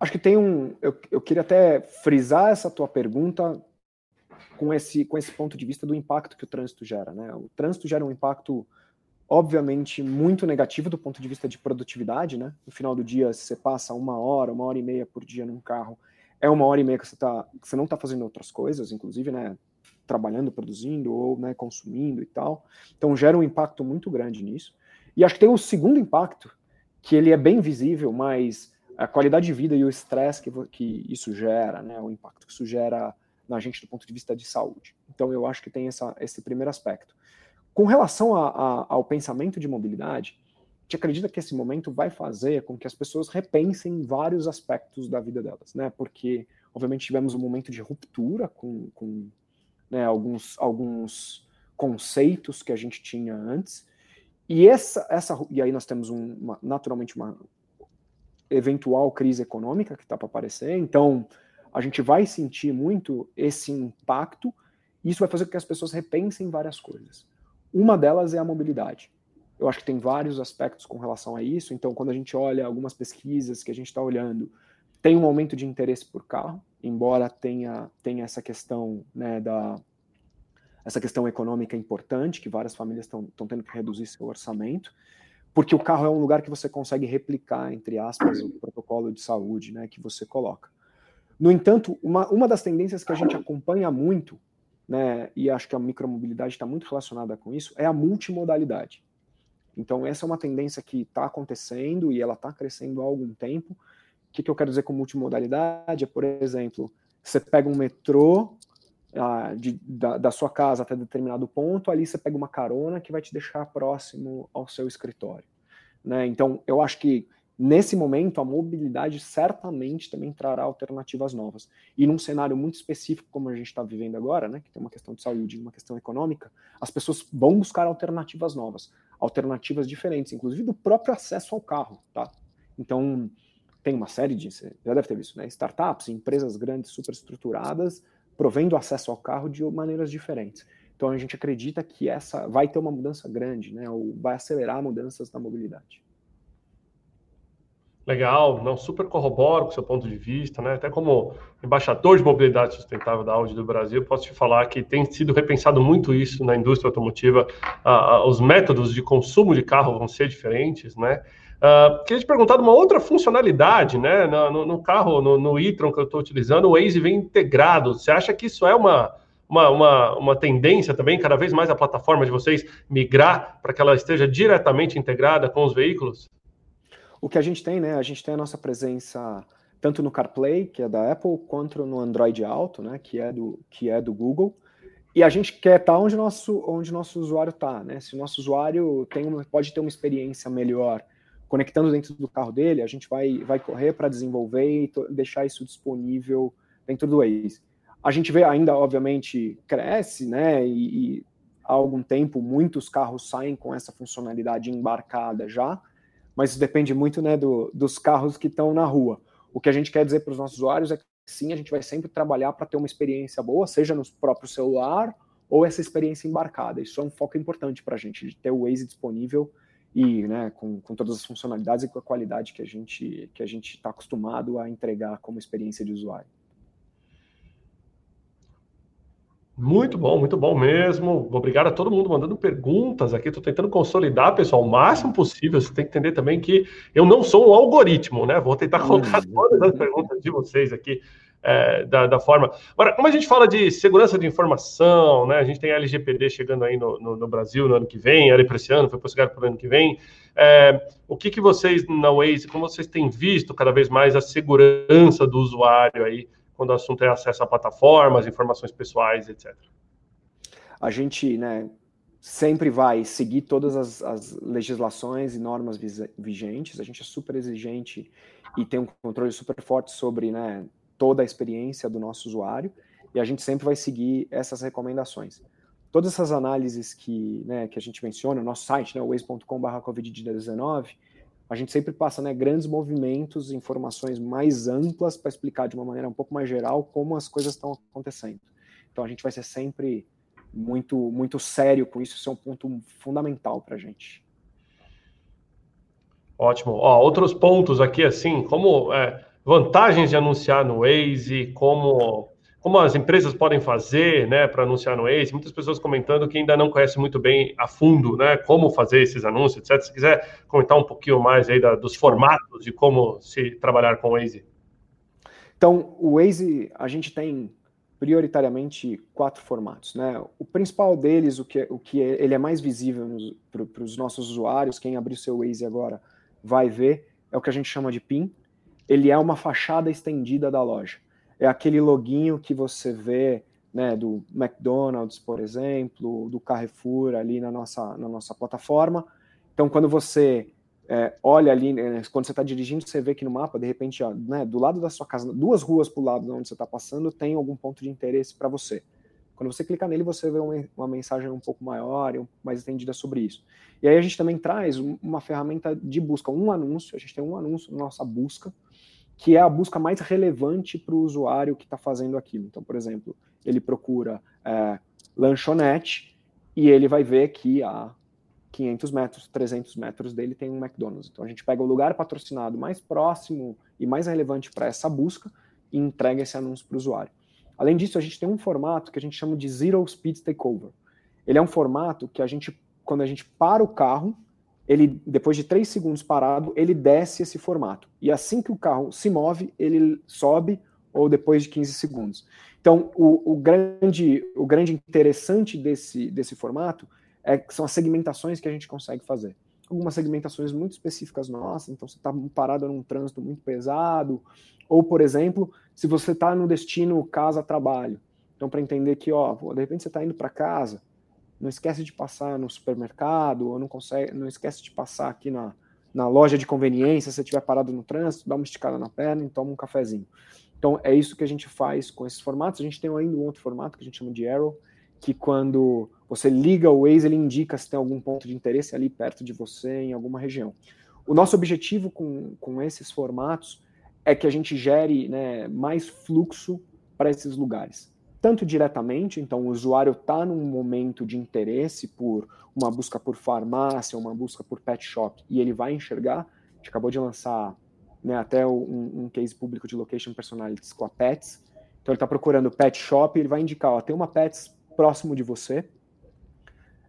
Acho que tem um. Eu, eu queria até frisar essa tua pergunta com esse, com esse ponto de vista do impacto que o trânsito gera, né? O trânsito gera um impacto obviamente muito negativo do ponto de vista de produtividade, né? No final do dia, se você passa uma hora, uma hora e meia por dia num carro, é uma hora e meia que você, tá, que você não está fazendo outras coisas, inclusive, né, trabalhando, produzindo ou né, consumindo e tal. Então gera um impacto muito grande nisso. E acho que tem um segundo impacto, que ele é bem visível, mas a qualidade de vida e o estresse que, que isso gera, né, o impacto que isso gera na gente do ponto de vista de saúde. Então eu acho que tem essa, esse primeiro aspecto. Com relação a, a, ao pensamento de mobilidade, gente acredita que esse momento vai fazer com que as pessoas repensem vários aspectos da vida delas, né? Porque, obviamente, tivemos um momento de ruptura com, com né, alguns, alguns conceitos que a gente tinha antes, e essa, essa e aí nós temos um, uma, naturalmente uma eventual crise econômica que está para aparecer, então a gente vai sentir muito esse impacto, e isso vai fazer com que as pessoas repensem várias coisas. Uma delas é a mobilidade. Eu acho que tem vários aspectos com relação a isso. Então, quando a gente olha algumas pesquisas que a gente está olhando, tem um aumento de interesse por carro, embora tenha, tenha essa questão né, da essa questão econômica importante, que várias famílias estão tendo que reduzir seu orçamento, porque o carro é um lugar que você consegue replicar, entre aspas, o protocolo de saúde né, que você coloca. No entanto, uma, uma das tendências que a gente acompanha muito, né, e acho que a micromobilidade está muito relacionada com isso, é a multimodalidade. Então, essa é uma tendência que está acontecendo e ela está crescendo há algum tempo. O que, que eu quero dizer com multimodalidade? É, por exemplo, você pega um metrô ah, de, da, da, sua casa até determinado ponto, ali você pega uma carona que vai te deixar próximo ao seu escritório. Né? Então, eu acho que nesse momento a mobilidade certamente também trará alternativas novas. E num cenário muito específico como a gente está vivendo agora, né, que tem uma questão de saúde uma questão econômica, as pessoas vão buscar alternativas novas alternativas diferentes, inclusive do próprio acesso ao carro, tá? Então, tem uma série de, você já deve ter visto, né? Startups, empresas grandes, super estruturadas, provendo acesso ao carro de maneiras diferentes. Então, a gente acredita que essa vai ter uma mudança grande, né? Ou vai acelerar mudanças na mobilidade. Legal, não super corroboro com o seu ponto de vista, né? Até como embaixador de mobilidade sustentável da Audi do Brasil, posso te falar que tem sido repensado muito isso na indústria automotiva. Ah, os métodos de consumo de carro vão ser diferentes, né? Uh, queria te perguntar de uma outra funcionalidade, né? No, no carro, no, no e-tron que eu estou utilizando, o Waze vem integrado. Você acha que isso é uma, uma, uma, uma tendência também, cada vez mais a plataforma de vocês migrar para que ela esteja diretamente integrada com os veículos? O que a gente tem, né? A gente tem a nossa presença tanto no CarPlay, que é da Apple, quanto no Android Auto, né? Que é do, que é do Google. E a gente quer estar onde nosso onde nosso usuário está, né? Se o nosso usuário tem uma, pode ter uma experiência melhor conectando dentro do carro dele, a gente vai, vai correr para desenvolver e deixar isso disponível dentro do Waze. A gente vê ainda, obviamente, cresce, né? E, e há algum tempo muitos carros saem com essa funcionalidade embarcada já, mas isso depende muito né, do, dos carros que estão na rua. O que a gente quer dizer para os nossos usuários é que sim, a gente vai sempre trabalhar para ter uma experiência boa, seja no próprio celular ou essa experiência embarcada. Isso é um foco importante para a gente, de ter o Waze disponível e né, com, com todas as funcionalidades e com a qualidade que a gente que a gente está acostumado a entregar como experiência de usuário. Muito bom, muito bom mesmo. Obrigado a todo mundo mandando perguntas aqui. Estou tentando consolidar, pessoal, o máximo possível. Você tem que entender também que eu não sou um algoritmo, né? Vou tentar colocar todas as perguntas de vocês aqui é, da, da, forma. Agora, como a gente fala de segurança de informação, né? A gente tem a LGPD chegando aí no, no, no Brasil no ano que vem, era para esse ano, foi postergado para o ano que vem. É, o que, que vocês na Waze, como vocês têm visto cada vez mais a segurança do usuário aí? Quando o assunto é acesso a plataformas, informações pessoais, etc. A gente, né, sempre vai seguir todas as, as, legislações e normas vigentes. A gente é super exigente e tem um controle super forte sobre né, toda a experiência do nosso usuário. E a gente sempre vai seguir essas recomendações. Todas essas análises que, né, que a gente menciona, no nosso site, né, waze.com/covid19, a gente sempre passa né, grandes movimentos, informações mais amplas para explicar de uma maneira um pouco mais geral como as coisas estão acontecendo. Então a gente vai ser sempre muito muito sério com isso, isso é um ponto fundamental para a gente. Ótimo. Ó, outros pontos aqui, assim, como é, vantagens de anunciar no Waze, como como as empresas podem fazer, né, para anunciar no Waze. Muitas pessoas comentando que ainda não conhecem muito bem a fundo, né, como fazer esses anúncios, etc. Se quiser comentar um pouquinho mais aí da, dos formatos de como se trabalhar com o Waze. Então, o Waze, a gente tem prioritariamente quatro formatos, né? O principal deles, o que, o que ele é mais visível para os nossos usuários, quem abrir seu Waze agora vai ver, é o que a gente chama de PIN. Ele é uma fachada estendida da loja é aquele loginho que você vê né, do McDonald's, por exemplo, do Carrefour ali na nossa, na nossa plataforma. Então, quando você é, olha ali, né, quando você está dirigindo, você vê que no mapa, de repente, ó, né, do lado da sua casa, duas ruas para o lado de onde você está passando, tem algum ponto de interesse para você. Quando você clica nele, você vê uma, mensagem um pouco maior e mais estendida sobre isso. E aí a gente também traz uma ferramenta de busca, um anúncio, a gente tem um anúncio na nossa busca, que é a busca mais relevante para o usuário que está fazendo aquilo. Então, por exemplo, ele procura é, lanchonete e ele vai ver que a 500 metros, 300 metros dele tem um McDonald's. Então, a gente pega o lugar patrocinado mais próximo e mais relevante para essa busca e entrega esse anúncio para o usuário. Além disso, a gente tem um formato que a gente chama de Zero Speed Takeover. Ele é um formato que a gente, quando a gente para o carro, ele depois de três segundos parado, ele desce esse formato. E assim que o carro se move, ele sobe ou depois de 15 segundos. Então, o, o grande, o grande interessante desse, desse formato é que são as segmentações que a gente consegue fazer. Algumas segmentações muito específicas nossas, então você está parado num trânsito muito pesado, ou, por exemplo, se você está no destino casa-trabalho. Então, para entender que, ó, de repente você está indo para casa, não esquece de passar no supermercado, ou não, consegue, não esquece de passar aqui na, na loja de conveniência, se você estiver parado no trânsito, dá uma esticada na perna e toma um cafezinho. Então, é isso que a gente faz com esses formatos. A gente tem ainda um outro formato que a gente chama de Arrow, que quando você liga o Waze, ele indica se tem algum ponto de interesse ali perto de você, em alguma região. O nosso objetivo com, com esses formatos é que a gente gere né, mais fluxo para esses lugares tanto diretamente, então o usuário está num momento de interesse por uma busca por farmácia, uma busca por pet shop, e ele vai enxergar. A gente acabou de lançar né, até um, um, case público de location personalities com a Pets. Então ele está procurando pet shop, ele vai indicar, ó, tem uma Pets próximo de você.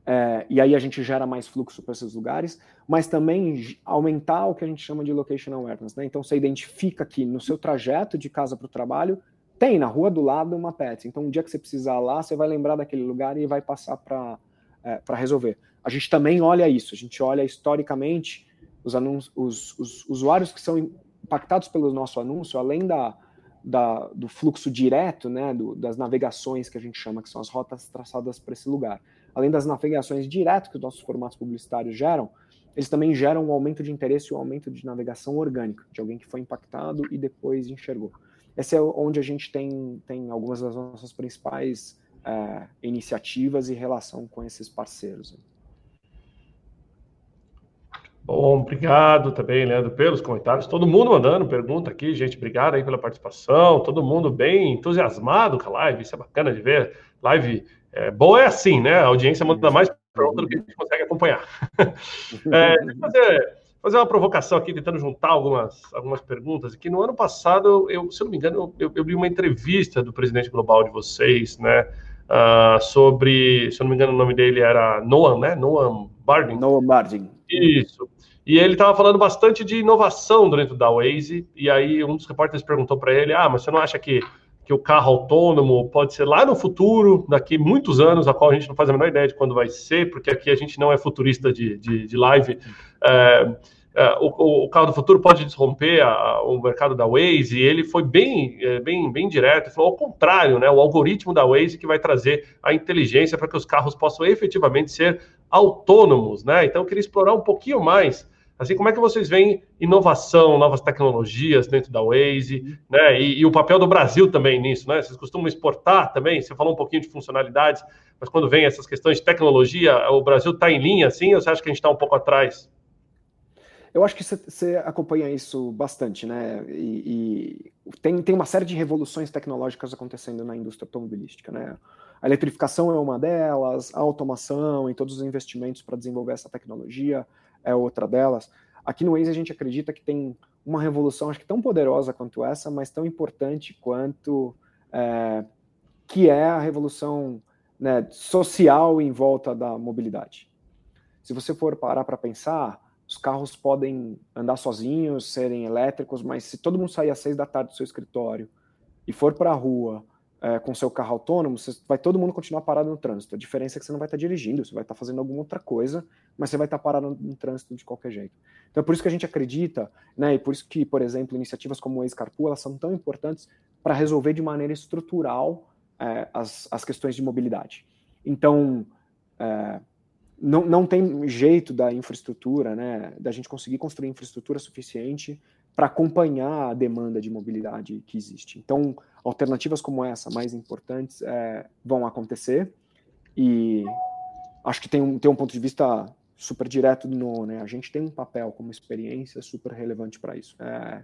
É, e aí a gente gera mais fluxo para esses lugares, mas também aumentar o que a gente chama de location awareness. Né? Então você identifica que no seu trajeto de casa para o trabalho tem na rua do lado uma pet. Então, um dia que você precisar lá, você vai lembrar daquele lugar e vai passar para é, resolver. A gente também olha isso, a gente olha historicamente os, os, os usuários que são impactados pelo nosso anúncio, além da, da, do fluxo direto, né, do, das navegações que a gente chama, que são as rotas traçadas para esse lugar. Além das navegações direto que os nossos formatos publicitários geram, eles também geram um aumento de interesse e um aumento de navegação orgânica, de alguém que foi impactado e depois enxergou. Esse é onde a gente tem, tem algumas das nossas principais é, iniciativas e relação com esses parceiros. Bom, obrigado também, Leandro, pelos comentários. Todo mundo mandando pergunta aqui, gente. Obrigado aí pela participação. Todo mundo bem entusiasmado com a live. Isso é bacana de ver. Live é, boa é assim, né? A audiência manda mais pergunta do que a gente consegue acompanhar. é, deixa eu fazer, fazer uma provocação aqui, tentando juntar algumas, algumas perguntas. Aqui no ano passado, eu, se eu não me engano, eu, eu li uma entrevista do presidente global de vocês, né? Uh, sobre, se eu não me engano, o nome dele era Noam, né? Noam Barding. Noam Barding. Isso. E ele estava falando bastante de inovação dentro da Waze, e aí um dos repórteres perguntou para ele: Ah, mas você não acha que, que o carro autônomo pode ser lá no futuro, daqui muitos anos, a qual a gente não faz a menor ideia de quando vai ser, porque aqui a gente não é futurista de, de, de live. É, o, o, carro do futuro pode desromper a, o mercado da Waze, e ele foi bem, é, bem, bem direto, falou ao contrário, né? O algoritmo da Waze que vai trazer a inteligência para que os carros possam efetivamente ser autônomos, né? Então eu queria explorar um pouquinho mais Assim, como é que vocês veem inovação, novas tecnologias dentro da Waze, né? E, e, o papel do Brasil também nisso, né? Vocês costumam exportar também? Você falou um pouquinho de funcionalidades, mas quando vem essas questões de tecnologia, o Brasil está em linha, assim, ou você acha que a gente está um pouco atrás? Eu acho que você acompanha isso bastante, né? E, e, tem, tem uma série de revoluções tecnológicas acontecendo na indústria automobilística, né? A eletrificação é uma delas, a automação e todos os investimentos para desenvolver essa tecnologia é outra delas. Aqui no Waze a gente acredita que tem uma revolução, acho que tão poderosa quanto essa, mas tão importante quanto é, que é a revolução né, social em volta da mobilidade. Se você for parar para pensar, os carros podem andar sozinhos, serem elétricos, mas se todo mundo sair às seis da tarde do seu escritório e for para a rua é, com seu carro autônomo, você, vai todo mundo continuar parado no trânsito. A diferença é que você não vai estar dirigindo, você vai estar fazendo alguma outra coisa, mas você vai estar parado no, no trânsito de qualquer jeito. Então é por isso que a gente acredita, né, e por isso que, por exemplo, iniciativas como o Ex-Carpool, elas são tão importantes para resolver de maneira estrutural é, as, as questões de mobilidade. Então, é, não, não tem jeito da infraestrutura, né, da gente conseguir construir infraestrutura suficiente para acompanhar a demanda de mobilidade que existe. Então, alternativas como essa, mais importantes, é, vão acontecer e acho que tem um, tem um ponto de vista super direto do No, né? A gente tem um papel como experiência super relevante para isso, é,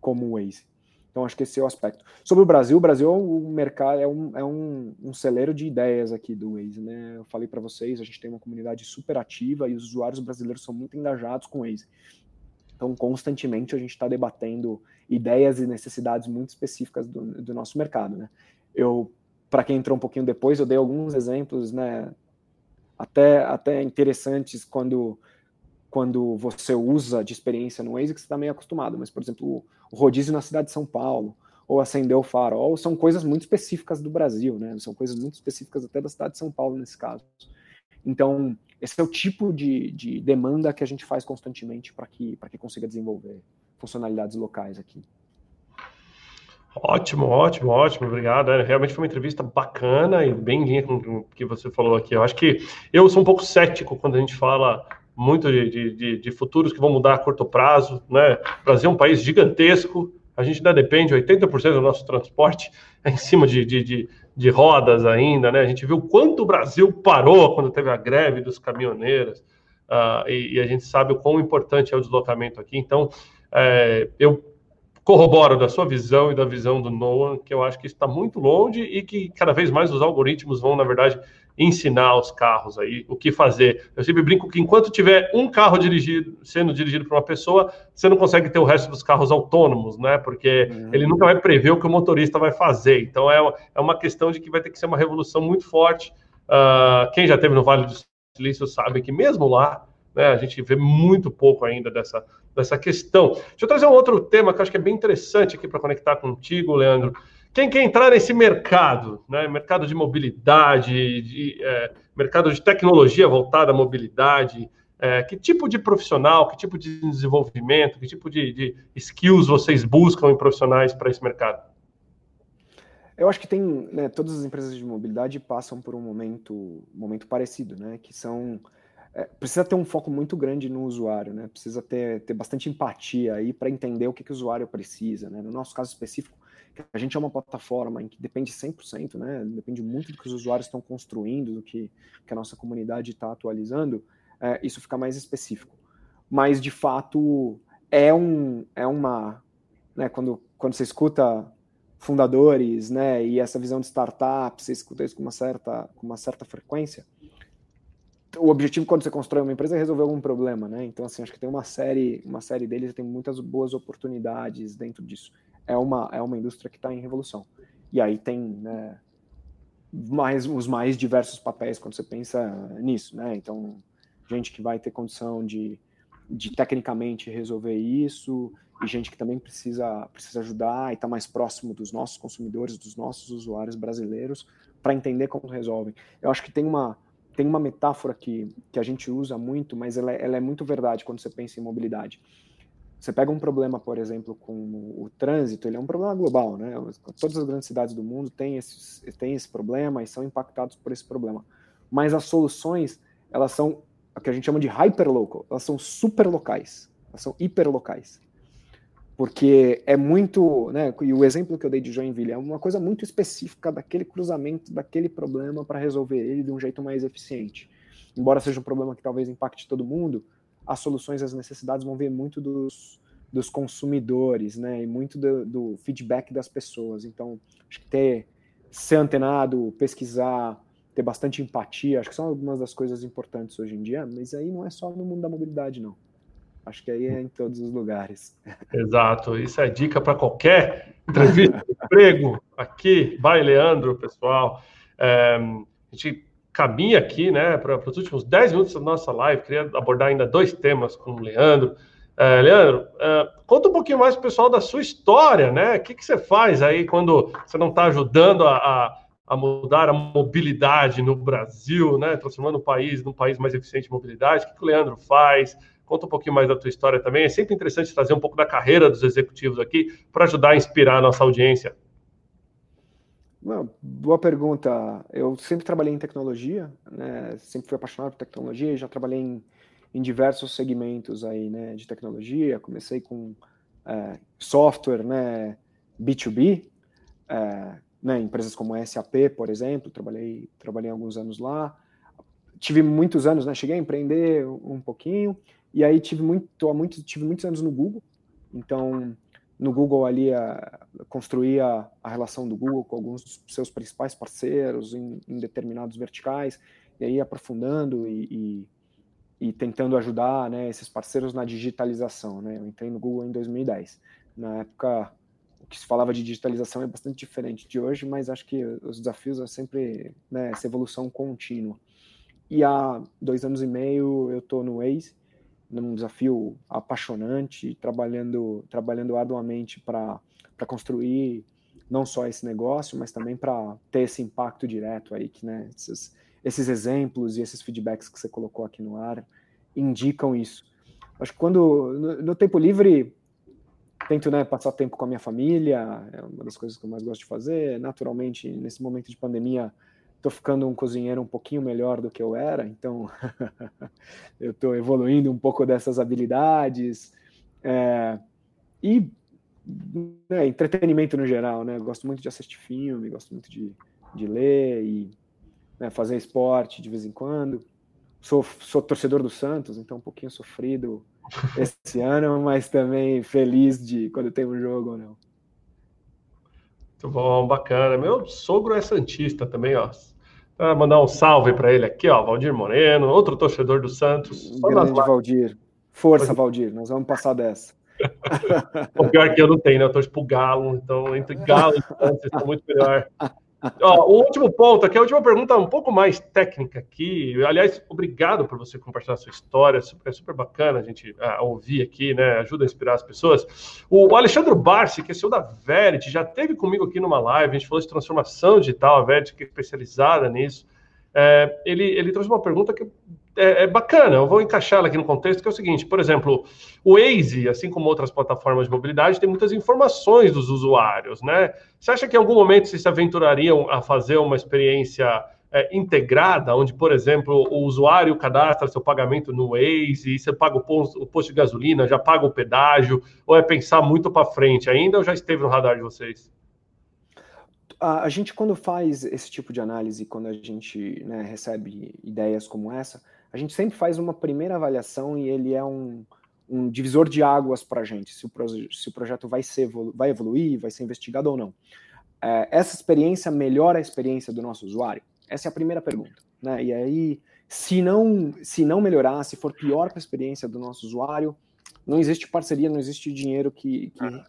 como o Waze. Então, acho que esse é o aspecto. Sobre o Brasil, o Brasil é um mercado, é um, é um, um celeiro de ideias aqui do Waze, né? Eu falei para vocês, a gente tem uma comunidade super ativa e os usuários brasileiros são muito engajados com o Waze. Então, constantemente a gente está debatendo ideias e necessidades muito específicas do, do nosso mercado, né? Eu, para quem entrou um pouquinho depois, eu dei alguns exemplos, né? Até, até interessantes quando quando você usa de experiência no Waze que você está meio acostumado, mas, por exemplo, o rodízio na cidade de São Paulo, ou acender o farol, são coisas muito específicas do Brasil, né? São coisas muito específicas até da cidade de São Paulo, nesse caso. Então, esse é o tipo de, de demanda que a gente faz constantemente para que, que consiga desenvolver funcionalidades locais aqui. Ótimo, ótimo, ótimo, obrigado. É, realmente foi uma entrevista bacana e bem linha com o que você falou aqui. Eu acho que eu sou um pouco cético quando a gente fala muito de, de, de futuros que vão mudar a curto prazo. Né? O Brasil é um país gigantesco, a gente ainda depende, 80% do nosso transporte é em cima de, de, de, rodas ainda, né? A gente viu quanto o Brasil parou quando teve a greve dos caminhoneiros, uh, e, e, a gente sabe o quão importante é o deslocamento aqui. Então, é, eu corroboro da sua visão e da visão do Noah, que eu acho que está muito longe e que cada vez mais os algoritmos vão, na verdade, ensinar os carros aí o que fazer. Eu sempre brinco que enquanto tiver um carro dirigido, sendo dirigido por uma pessoa, você não consegue ter o resto dos carros autônomos, né? Porque uhum. ele nunca vai prever o que o motorista vai fazer. Então é, é uma questão de que vai ter que ser uma revolução muito forte. Uh, quem já teve no Vale do Silício sabe que mesmo lá né, a gente vê muito pouco ainda dessa, dessa questão. Deixa eu trazer um outro tema que eu acho que é bem interessante aqui para conectar contigo, Leandro. Quem quer entrar nesse mercado, né, mercado de mobilidade, de, é, mercado de tecnologia voltada à mobilidade, é, que tipo de profissional, que tipo de desenvolvimento, que tipo de, de skills vocês buscam em profissionais para esse mercado? Eu acho que tem, né, todas as empresas de mobilidade passam por um momento, momento parecido, né, que são é, precisa ter um foco muito grande no usuário, né? Precisa ter, ter bastante empatia aí para entender o que, que o usuário precisa, né? No nosso caso específico, a gente é uma plataforma em que depende 100%, né? Depende muito do que os usuários estão construindo, do que, que a nossa comunidade está atualizando. É, isso fica mais específico. Mas, de fato, é, um, é uma... Né, quando, quando você escuta fundadores, né, e essa visão de startup, você escuta isso com uma certa, com uma certa frequência, o objetivo quando você constrói uma empresa é resolver algum problema, né? Então, assim, acho que tem uma série, uma série deles tem muitas boas oportunidades dentro disso. É uma, é uma indústria que está em revolução. E aí tem, né, mais, os mais diversos papéis quando você pensa nisso, né? Então, gente que vai ter condição de, de tecnicamente resolver isso, e gente que também precisa, precisa ajudar e está mais próximo dos nossos consumidores, dos nossos usuários brasileiros, para entender como resolvem. Eu acho que tem uma, tem uma metáfora que, que a gente usa muito, mas ela, é, ela é muito verdade quando você pensa em mobilidade. Você pega um problema, por exemplo, com o trânsito, ele é um problema global, né? Todas as grandes cidades do mundo têm, esses, têm esse problema e são impactados por esse problema. Mas as soluções, elas são o que a gente chama de hyperlocal, elas são super locais, elas são hiperlocais porque é muito, né, e o exemplo que eu dei de Joinville é uma coisa muito específica daquele cruzamento, daquele problema para resolver ele de um jeito mais eficiente. Embora seja um problema que talvez impacte todo mundo, as soluções, as necessidades vão vir muito dos, dos consumidores, né, e muito do, do feedback das pessoas. Então, acho que ter, ser antenado, pesquisar, ter bastante empatia, acho que são algumas das coisas importantes hoje em dia, mas aí não é só no mundo da mobilidade, não. Acho que aí é em todos os lugares. Exato. Isso é dica para qualquer entrevista de emprego. Aqui, vai, Leandro, pessoal. É, a gente caminha aqui né, para os últimos 10 minutos da nossa live. Queria abordar ainda dois temas com o Leandro. É, Leandro, é, conta um pouquinho mais o pessoal da sua história, né? O que, que você faz aí quando você não está ajudando a, a, a, mudar a mobilidade no Brasil, né? Transformando o país num país mais eficiente de mobilidade. O que, que o Leandro faz? Conta um pouquinho mais da tua história também. É sempre interessante trazer um pouco da carreira dos executivos aqui para ajudar a inspirar a nossa audiência. Boa pergunta. Eu sempre trabalhei em tecnologia, né? sempre fui apaixonado por tecnologia já trabalhei em, em, diversos segmentos aí, né, de tecnologia. Comecei com é, software, né, B2B, é, né, empresas como SAP, por exemplo, trabalhei, trabalhei alguns anos lá. Tive muitos anos, né, cheguei a empreender um pouquinho, e aí tive muito, muito, tive muitos anos no Google. Então, no Google ali a, construía a, a relação do Google com alguns dos seus principais parceiros em, em determinados verticais, e aí aprofundando e, e, e, tentando ajudar né, esses parceiros na digitalização. Né? Eu entrei no Google em 2010. Na época, o que se falava de digitalização é bastante diferente de hoje, mas acho que os desafios é sempre né, essa evolução contínua. E há dois anos e meio eu estou no Waze, num desafio apaixonante, trabalhando, trabalhando arduamente para construir não só esse negócio, mas também para ter esse impacto direto aí, que né, esses, esses exemplos e esses feedbacks que você colocou aqui no ar indicam isso. Acho que quando, no, no tempo livre, tento né, passar tempo com a minha família, é uma das coisas que eu mais gosto de fazer. Naturalmente, nesse momento de pandemia, estou ficando um cozinheiro um pouquinho melhor do que eu era, então eu estou evoluindo um pouco dessas habilidades. É, e né, entretenimento no geral, né? Gosto muito de assistir filme, gosto muito de, de ler e né, fazer esporte de vez em quando. Sou, sou torcedor do Santos, então um pouquinho sofrido esse ano, mas também feliz de quando tem um jogo ou não. Muito bom, bacana. Meu sogro é santista também, ó. Ah, mandar um salve para ele aqui, ó, Valdir Moreno, outro torcedor do Santos. Grande Valdir. Força, Valdir, nós vamos passar dessa. o pior que eu não tenho, né? Eu torço pro Galo, então entre Galo e Santos está muito melhor. Ó, o último ponto aqui, a última pergunta um pouco mais técnica aqui. Aliás, obrigado por você compartilhar a sua história. É super bacana a gente uh, ouvir aqui, né? Ajuda a inspirar as pessoas. O Alexandre Barsi, que é CEO da Verity, já teve comigo aqui numa live. A gente falou de transformação digital, a Verity que é especializada nisso. É, ele, ele trouxe uma pergunta que é, é, bacana, eu vou encaixá-la aqui no contexto, que é o seguinte, por exemplo, o Waze, assim como outras plataformas de mobilidade, tem muitas informações dos usuários, né? Você acha que em algum momento vocês se aventurariam a fazer uma experiência é, integrada, onde, por exemplo, o usuário cadastra seu pagamento no Waze, você paga o posto, o posto de gasolina, já paga o pedágio, ou é pensar muito para frente ainda, ou já esteve no radar de vocês? A, a gente, quando faz esse tipo de análise, quando a gente né, recebe ideias como essa, a gente sempre faz uma primeira avaliação e ele é um, um divisor de águas para a gente, se o, se o projeto vai, ser, vai evoluir, vai ser investigado ou não. É, essa experiência melhora a experiência do nosso usuário? Essa é a primeira pergunta. Né? E aí, se não, se não melhorar, se for pior para a experiência do nosso usuário, não existe parceria, não existe dinheiro que, que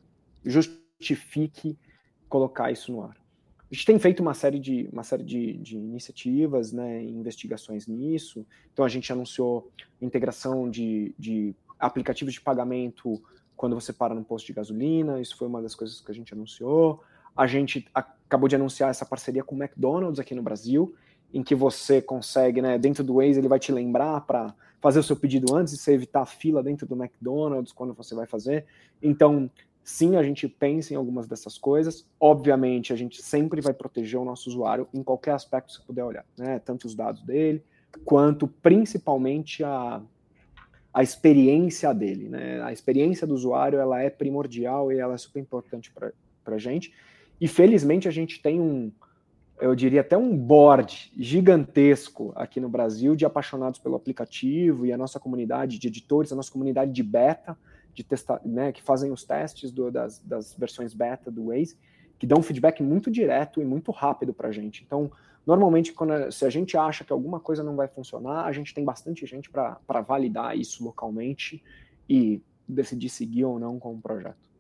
justifique colocar isso no ar. A gente tem feito uma série de, uma série de, de iniciativas, né, investigações nisso. Então, a gente anunciou integração de, de aplicativos de pagamento quando você para no posto de gasolina, isso foi uma das coisas que a gente anunciou. A gente acabou de anunciar essa parceria com o McDonald's aqui no Brasil, em que você consegue, né, dentro do Waze, ele vai te lembrar para fazer o seu pedido antes e você evitar a fila dentro do McDonald's quando você vai fazer. Então, sim, a gente pensa em algumas dessas coisas. Obviamente, a gente sempre vai proteger o nosso usuário em qualquer aspecto que você puder olhar, né? Tanto os dados dele, quanto principalmente a, a experiência dele, né? A experiência do usuário, ela é primordial e ela é super importante para a gente. E felizmente a gente tem um, eu diria até um board gigantesco aqui no Brasil de apaixonados pelo aplicativo e a nossa comunidade de editores, a nossa comunidade de beta, de testar, né, que fazem os testes do, das, das versões beta do Waze, que dão feedback muito direto e muito rápido para a gente. Então, normalmente, quando, se a gente acha que alguma coisa não vai funcionar, a gente tem bastante gente para validar isso localmente e decidir seguir ou não com o projeto.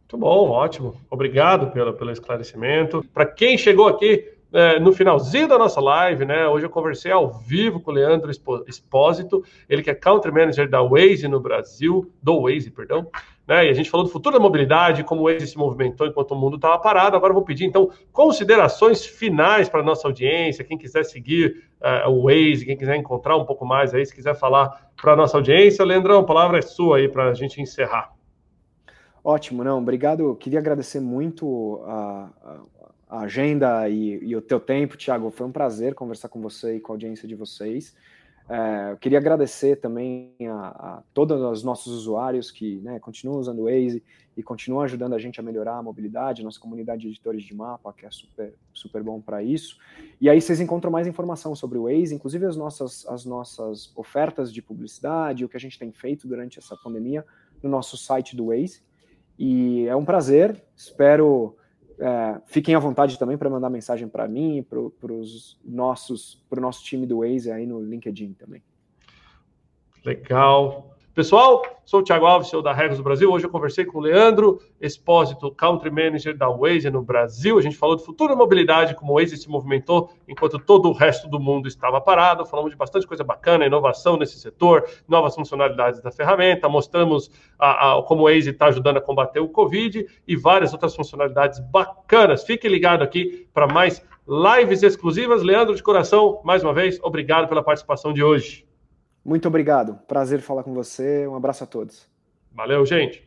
Muito bom, ótimo. Obrigado pelo, pelo esclarecimento. Para quem chegou aqui é, no finalzinho da nossa live, né? Hoje eu conversei ao vivo com o Leandro Espósito, ele que é Country Manager da Waze no Brasil, do Waze, perdão. Né? E a gente falou do futuro da mobilidade, como o Waze se movimentou enquanto o mundo estava parado. Agora eu vou pedir, então, considerações finais para a nossa audiência. Quem quiser seguir uh, o Waze, quem quiser encontrar um pouco mais aí, se quiser falar para a nossa audiência. Leandrão, a palavra é sua aí para a gente encerrar. Ótimo, não, obrigado. Queria agradecer muito a, a agenda e, e, o teu tempo, Thiago. Foi um prazer conversar com você e com a audiência de vocês. É, eu queria agradecer também a, a, todos os nossos usuários que né, continuam usando o Waze e continuam ajudando a gente a melhorar a mobilidade, nossa comunidade de editores de mapa, que é super, super bom para isso. E aí vocês encontram mais informação sobre o Waze, inclusive as nossas, as nossas ofertas de publicidade, o que a gente tem feito durante essa pandemia no nosso site do Waze. E é um prazer. Espero é, fiquem à vontade também para mandar mensagem para mim, para os nossos, para o nosso time do Waze aí no LinkedIn também. Legal. Pessoal, sou o Thiago Alves, sou da Regras do Brasil. Hoje eu conversei com o Leandro Espósito, Country Manager da Waze no Brasil. A gente falou de futuro mobilidade, como o Waze se movimentou enquanto todo o resto do mundo estava parado. Falamos de bastante coisa bacana, inovação nesse setor, novas funcionalidades da ferramenta. Mostramos a, a, como o Waze está ajudando a combater o Covid e várias outras funcionalidades bacanas. Fique ligado aqui para mais lives exclusivas. Leandro, de coração, mais uma vez, obrigado pela participação de hoje. Muito obrigado. Prazer falar com você. Um abraço a todos. Valeu, gente.